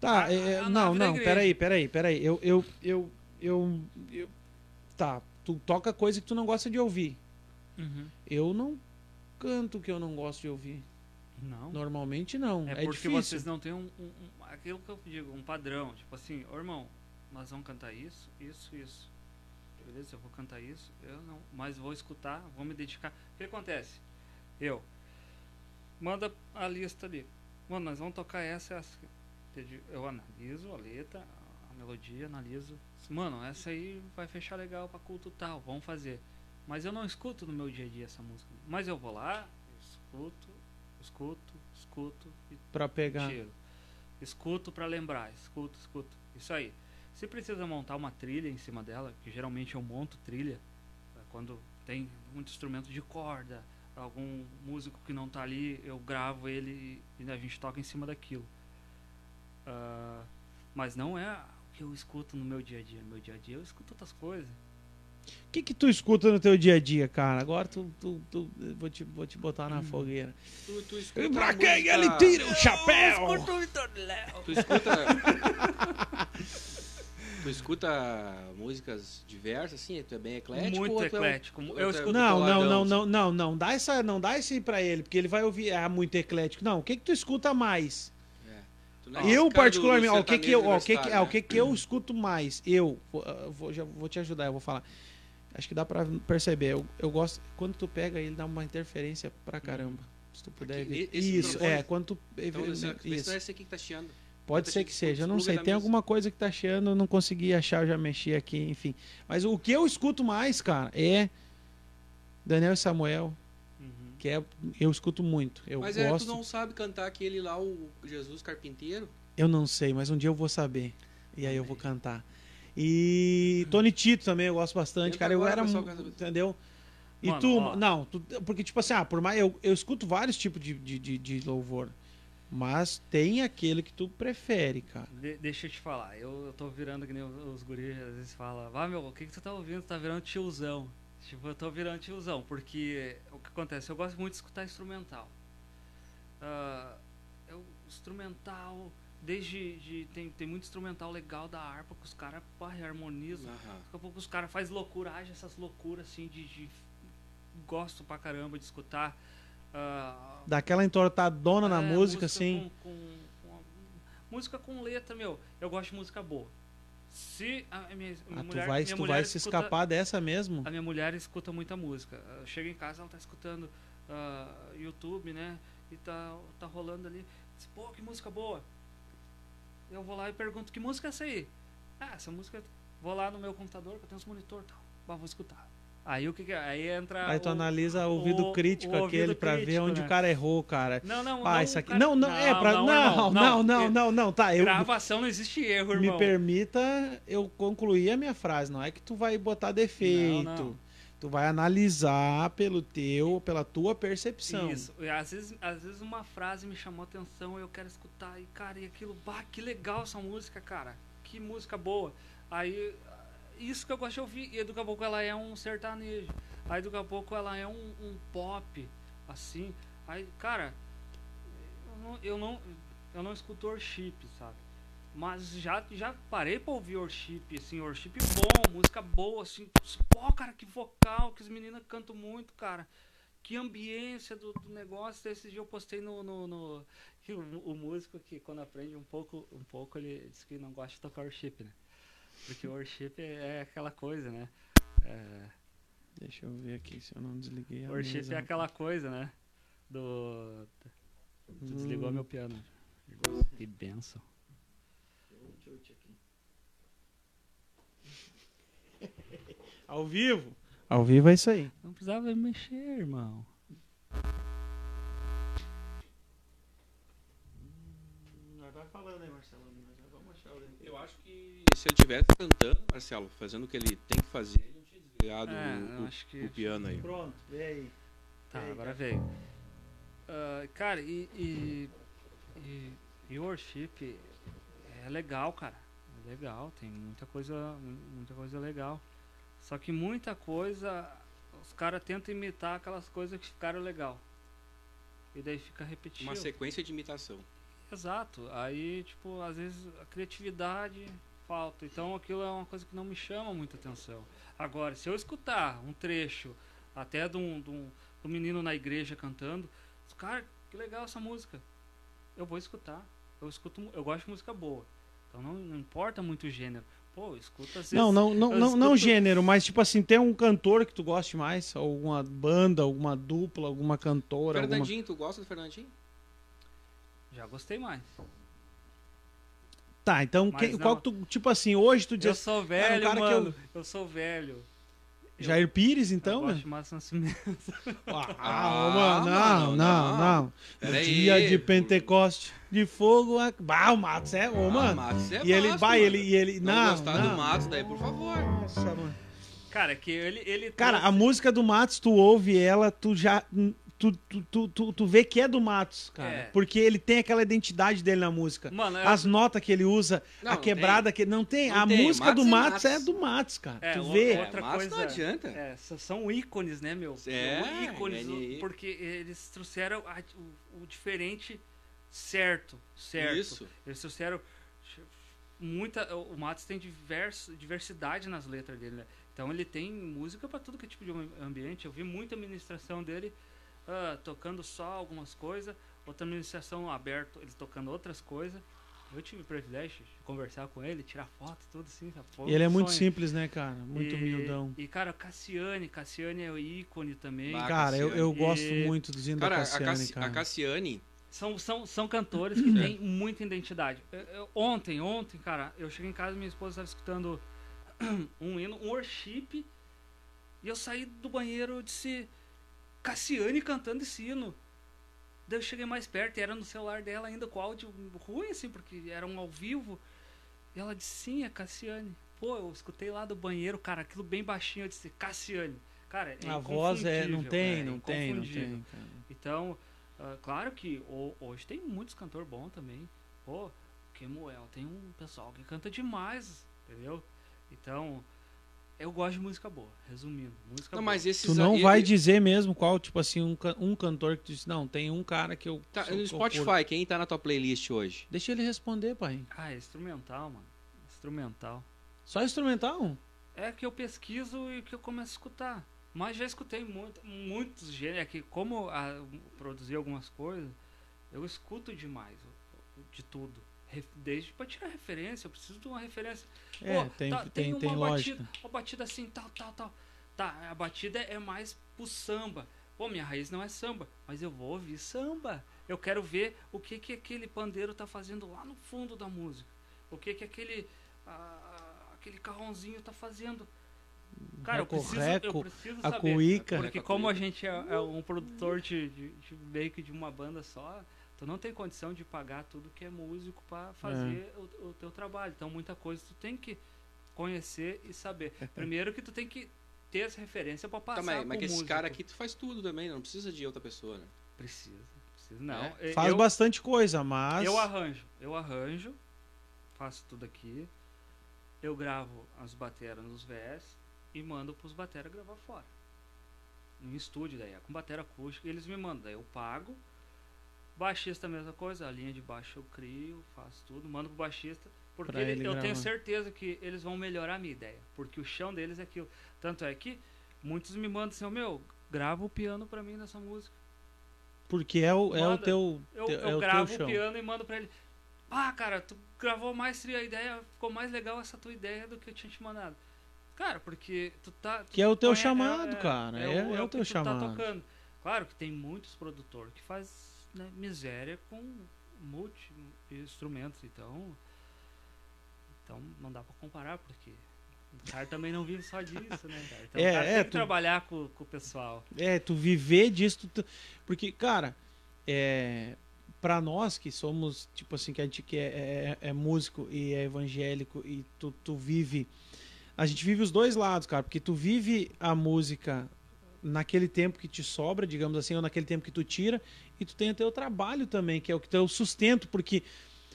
Tá, a, é, a não, não, peraí, peraí, peraí. Eu, eu, eu, eu, eu, Tá, tu toca coisa que tu não gosta de ouvir. Uhum. Eu não canto que eu não gosto de ouvir. Não. Normalmente não. É, é porque difícil. vocês não têm um, um, um, aquilo que eu digo, um padrão. Tipo assim, ô irmão, nós vamos cantar isso, isso, isso. Beleza, eu vou cantar isso, eu não. Mas vou escutar, vou me dedicar. O que acontece? Eu. Manda a lista ali. Mano, nós vamos tocar essa, essa eu analiso a letra, a melodia, analiso. Mano, essa aí vai fechar legal pra culto tal, vamos fazer. Mas eu não escuto no meu dia a dia essa música. Mas eu vou lá, escuto, escuto, escuto e pra pegar. Tiro. Escuto para lembrar, escuto, escuto. Isso aí. Se precisa montar uma trilha em cima dela, que geralmente eu monto trilha, é quando tem muito instrumento de corda, algum músico que não tá ali, eu gravo ele e a gente toca em cima daquilo. Uh, mas não é o que eu escuto no meu dia a dia. No meu dia a dia eu escuto outras coisas. O que, que tu escuta no teu dia a dia, cara? Agora tu, tu, tu vou, te, vou te botar na hum. fogueira. Tu, tu escuta e pra quem música... ele tira o chapéu? Eu escuto o Vitor Léo. Tu escuta. tu escuta músicas diversas, assim? Tu é bem eclético? Muito eclético. É um... eu escuto não, não, não, não, não, não. Dá essa, não dá esse pra ele, porque ele vai ouvir. Ah, muito eclético. Não, o que, que tu escuta mais? Eu particularmente, o que que eu, o que que, é, o que que eu escuto mais? Eu vou, vou, já vou te ajudar, eu vou falar. Acho que dá para perceber. Eu, eu gosto quando tu pega ele dá uma interferência pra caramba. Se tu puder aqui, ver. Isso, é, quando tu então, isso. É esse aqui que tá chiando. Pode ser que seja, eu não sei. Tem alguma coisa que tá chiando, eu não consegui achar, eu já mexi aqui, enfim. Mas o que eu escuto mais, cara, é Daniel e Samuel, que é eu escuto muito. Eu mas gosto. é, tu não sabe cantar aquele lá, o Jesus Carpinteiro? Eu não sei, mas um dia eu vou saber. E aí eu vou cantar. E Tony Tito também eu gosto bastante, cara. Eu era, entendeu? E Mano, tu, ó. não, tu, porque tipo assim, ah, por mais eu, eu escuto vários tipos de, de, de, de louvor. Mas tem aquele que tu prefere, cara. De, deixa eu te falar, eu, eu tô virando que nem os, guris às vezes falam, ah, meu, o que, que tu tá ouvindo? Tu tá virando tiozão. Tipo, eu tô virando tiozão, porque o que acontece? Eu gosto muito de escutar instrumental. Uh, eu, instrumental, desde. De, tem, tem muito instrumental legal da harpa que os caras harmonizam. Uhum. Daqui a pouco os caras fazem loucuragem, essas loucuras assim de, de. Gosto pra caramba de escutar. Uh, Daquela entortadona é, na música, música assim. Com, com, com, música com letra, meu. Eu gosto de música boa. Se a minha, ah, mulher, tu vai, minha tu vai se escuta, escapar dessa mesmo? A minha mulher escuta muita música. Chega em casa, ela tá escutando uh, YouTube, né? E tá, tá rolando ali. Diz, Pô, que música boa. Eu vou lá e pergunto, que música é essa aí? Ah, essa música... Vou lá no meu computador, que eu tenho uns monitor tal. Bah, vou escutar. Aí o que, que é? Aí entra. Aí tu o, analisa o ouvido crítico o aquele para ver onde né? o cara errou, cara. Não, não, não. Isso aqui... Cara... não, não, não, é pra. Não, não, não, não, não, não, tá. Eu... Gravação não existe erro, irmão. Me permita eu concluir a minha frase. Não é que tu vai botar defeito. Tu vai analisar pelo teu, pela tua percepção. Isso. Às vezes, às vezes uma frase me chamou atenção, eu quero escutar e cara, e aquilo, bah, que legal essa música, cara. Que música boa. Aí isso que eu gosto de ouvir. E do caboclo ela é um sertanejo. Aí daqui a pouco ela é um, um pop, assim. Aí, cara, eu não, eu não, eu não escuto worship, sabe? Mas já, já parei pra ouvir worship, assim, worship bom, música boa, assim. Pô, cara, que vocal, que as meninas cantam muito, cara. Que ambiência do, do negócio. Esse dia eu postei no. no, no o, o, músico que quando aprende um pouco, um pouco, ele diz que não gosta de tocar worship, né? Porque o worship é, é aquela coisa, né? É... Deixa eu ver aqui se eu não desliguei a Worship mesa. é aquela coisa, né? Do. Tu hum. desligou meu piano. Que benção. Ao vivo? Ao vivo é isso aí. Não precisava mexer, irmão. Vai falando aí, Marcelo. Acho que se ele estiver cantando, Marcelo, fazendo o que ele tem que fazer, ele não tinha desligado é, o, o, que... o, piano aí. Pronto, vem aí. Tá, aí, agora veio. Uh, cara, e, e, e, e worship é legal, cara. É legal, tem muita coisa, muita coisa legal. Só que muita coisa os caras tentam imitar aquelas coisas que ficaram legal. E daí fica repetindo. Uma sequência de imitação. Exato. Aí, tipo, às vezes a criatividade falta. Então aquilo é uma coisa que não me chama muita atenção. Agora, se eu escutar um trecho até de um, de um, de um menino na igreja cantando, cara, que legal essa música. Eu vou escutar. Eu escuto, eu gosto de música boa. Então não, não importa muito o gênero. Pô, escuta às Não, não, não, não, escuto... não gênero, mas tipo assim, tem um cantor que tu goste mais? Alguma banda, alguma dupla, alguma cantora? Fernandinho, alguma... tu gosta do Fernandinho? Já gostei mais. Tá, então quem, qual que tu, tipo assim, hoje tu diz. Eu sou velho, cara mano. Que eu... eu sou velho. Jair Pires, então? Eu gosto de Márcio Nascimento. Ah, ah, mano, não, não, não. No dia de Pentecoste de fogo. Bah, o Matos é. Ô, ah, mano. Matos é e ele vai, ele. E ele não, não gostar não. do Matos daí, por favor. Nossa, mano. Cara, que ele. ele Cara, trouxe... a música do Matos, tu ouve ela, tu já tu, tu, tu, tu, vê que é do Matos, cara. É. Porque ele tem aquela identidade dele na música. Mano, eu... As notas que ele usa, não, a quebrada que ele. Não tem. Não a tem. música Matos do Matos, Matos, é do Matos, cara. É, tu vê. Outra é, coisa. Não adianta. É, são ícones, né, meu? É, são ícones. É, porque eles trouxeram a, o, o, diferente certo. Certo. Isso. Eles trouxeram muita. O Matos tem divers, diversidade nas letras dele, né? Então ele tem música para tudo que é tipo de ambiente. Eu vi muita ministração dele uh, tocando só algumas coisas, outra administração aberto, ele tocando outras coisas. Eu tive o privilégio de conversar com ele, tirar foto, tudo assim. E ele é muito simples, né, cara? Muito e, humildão. E, cara, Cassiane, Cassiane é o ícone também. Bah, cara, eu, eu gosto e... muito do Zinho cara, da Cassiane, a Cassi cara. A Cassiane... São, são, são cantores que têm muita identidade. Eu, eu, ontem, ontem, cara, eu cheguei em casa e minha esposa estava escutando um hino, um worship, e eu saí do banheiro e disse Cassiane cantando esse hino. Daí eu cheguei mais perto e era no celular dela ainda com áudio ruim, assim, porque era um ao vivo. E ela disse, sim, é Cassiane. Pô, eu escutei lá do banheiro, cara, aquilo bem baixinho, eu disse, Cassiane. Cara, é A voz é, não tem, é, não tem, não tem. Cara. Então, uh, claro que hoje tem muitos cantores bons também. Pô, Kemuel, tem um pessoal que canta demais, entendeu? Então, eu gosto de música boa, resumindo. Música não, boa. mas esses tu não aí, vai dizer mesmo qual, tipo assim, um, um cantor que tu disse, não, tem um cara que eu. Tá, no Spotify, quem tá na tua playlist hoje? Deixa ele responder, pai. Ah, é instrumental, mano. Instrumental. Só instrumental? É que eu pesquiso e que eu começo a escutar. Mas já escutei muito, muitos gêneros. É que como a, produzir algumas coisas, eu escuto demais de tudo desde para tirar referência, eu preciso de uma referência. É, Pô, tem, tá, tem, tem, uma tem batida, uma batida assim, tal, tal, tal. Tá, a batida é mais pro samba. Pô, minha raiz não é samba, mas eu vou ouvir samba. Eu quero ver o que que aquele pandeiro tá fazendo lá no fundo da música. O que que aquele ah, aquele carrãozinho tá fazendo. Cara, eu preciso, eu preciso saber. A cuíca. Porque como a gente é, é um produtor de, de, de meio que de uma banda só, tu não tem condição de pagar tudo que é músico para fazer é. o, o, teu trabalho. Então muita coisa tu tem que conhecer e saber. Primeiro que tu tem que ter essa referência para passar. Também, mas que esse cara aqui tu faz tudo também, não precisa de outra pessoa, né? Precisa, precisa não. É. Faz eu, bastante coisa, mas eu arranjo, eu arranjo, faço tudo aqui. Eu gravo as bateras nos VS e mando pros bateras gravar fora. um estúdio daí, com bateria acústica, e eles me mandam, daí eu pago. Baixista a mesma coisa, a linha de baixo eu crio, faço tudo, mando pro baixista, porque ele, eu tenho certeza que eles vão melhorar a minha ideia, porque o chão deles é aquilo. Tanto é que muitos me mandam assim, oh, meu, grava o piano pra mim nessa música. Porque é o, é o teu. Eu, eu é gravo o, o piano e mando pra ele. Ah, cara, tu gravou mais a ideia, ficou mais legal essa tua ideia do que eu tinha te mandado. Cara, porque tu tá. Tu que é o teu chamado, é, cara. É, é, é, o, é o teu tá chamado. Tá tocando. Claro que tem muitos produtores que faz né, miséria com multi instrumentos, então então não dá para comparar porque o cara também não vive só disso, né, cara? Então é, o cara é, tem que tu, trabalhar com, com, o pessoal. É, tu viver disso, tu, porque cara, é para nós que somos tipo assim que a gente que é, é, é músico e é evangélico e tu, tu vive a gente vive os dois lados, cara, porque tu vive a música naquele tempo que te sobra, digamos assim, ou naquele tempo que tu tira, e tu tem o teu trabalho também, que é o que teu sustento, porque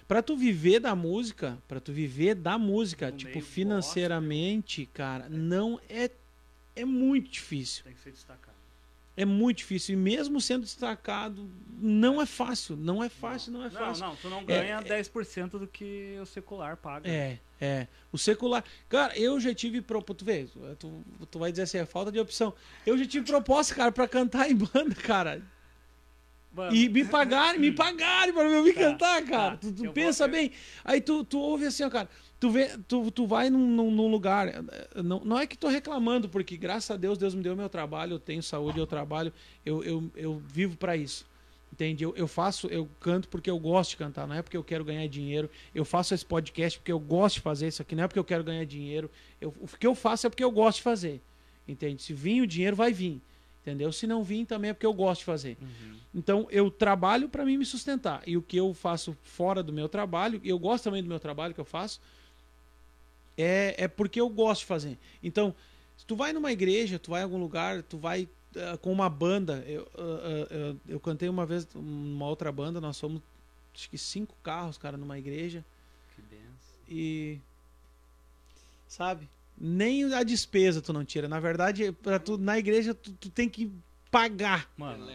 para tu viver da música, para tu viver da música, no tipo financeiramente, gosto, cara, não é é muito difícil. Tem que ser destacado. É muito difícil. E mesmo sendo destacado, não é fácil. Não é fácil, não, não é fácil. Não, não, tu não ganha é, 10% do que o secular paga. É, é. O secular. Cara, eu já tive proposta. Tu vê, tu, tu vai dizer assim, é falta de opção. Eu já tive proposta, cara, para cantar em banda, cara. Mano. E me pagarem, me pagarem para eu me tá, cantar, cara. Tá. Tu, tu pensa bem. Aí tu, tu ouve assim, ó, cara. Tu, vê, tu, tu vai num, num, lugar. Não, não é que tô reclamando, porque graças a Deus, Deus me deu meu trabalho, eu tenho saúde, eu trabalho, eu, eu, eu vivo para isso. Entende? Eu, eu faço, eu canto porque eu gosto de cantar, não é porque eu quero ganhar dinheiro. Eu faço esse podcast porque eu gosto de fazer isso aqui, não é porque eu quero ganhar dinheiro. Eu, o que eu faço é porque eu gosto de fazer. Entende? Se vir o dinheiro, vai vir. Entendeu? Se não vir, também é porque eu gosto de fazer. Uhum. Então, eu trabalho para mim me sustentar. E o que eu faço fora do meu trabalho, e eu gosto também do meu trabalho que eu faço, é, é porque eu gosto de fazer. Então, se tu vai numa igreja, tu vai em algum lugar, tu vai uh, com uma banda. Eu, uh, uh, eu cantei uma vez numa outra banda, nós somos acho que cinco carros, cara, numa igreja. Que benção. E. Sabe? Nem a despesa tu não tira. Na verdade, para tu na igreja tu, tu, tem que pagar. Mano,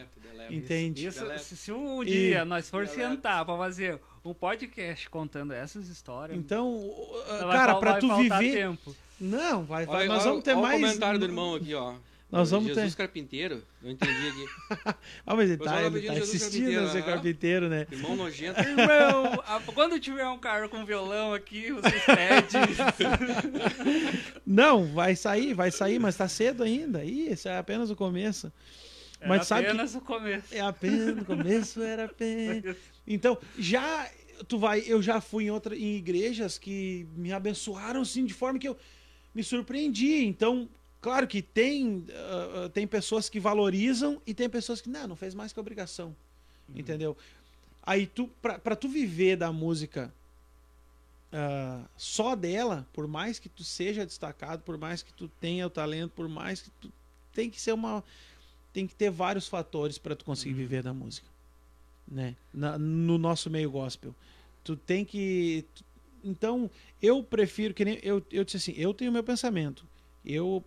entende? Isso, se, se um dia e... nós for sentar para fazer um podcast contando essas histórias. Então, cara, para tu viver tempo. Não, vai, vai olha, nós vamos ter olha mais o comentário do irmão aqui, ó. Nós vamos Jesus ter... Carpinteiro, eu entendi aqui. ah, mas ele tá, ele tá assistindo a ser carpinteiro, né? Irmão nojento. Irmão, quando tiver um cara com violão aqui, vocês pedem. Não, vai sair, vai sair, mas tá cedo ainda. Ih, isso é apenas o começo. Era mas sabe apenas o começo. É apenas o começo, era apenas. Então, já tu vai, eu já fui em outra em igrejas que me abençoaram assim de forma que eu me surpreendi. Então, Claro que tem, uh, tem pessoas que valorizam e tem pessoas que não, não fez mais que obrigação. Uhum. Entendeu? Aí tu, pra, pra tu viver da música uh, só dela, por mais que tu seja destacado, por mais que tu tenha o talento, por mais que tu tem que ser uma tem que ter vários fatores para tu conseguir uhum. viver da música, né? Na, no nosso meio gospel, tu tem que tu, então eu prefiro que nem eu eu disse assim, eu tenho meu pensamento. Eu,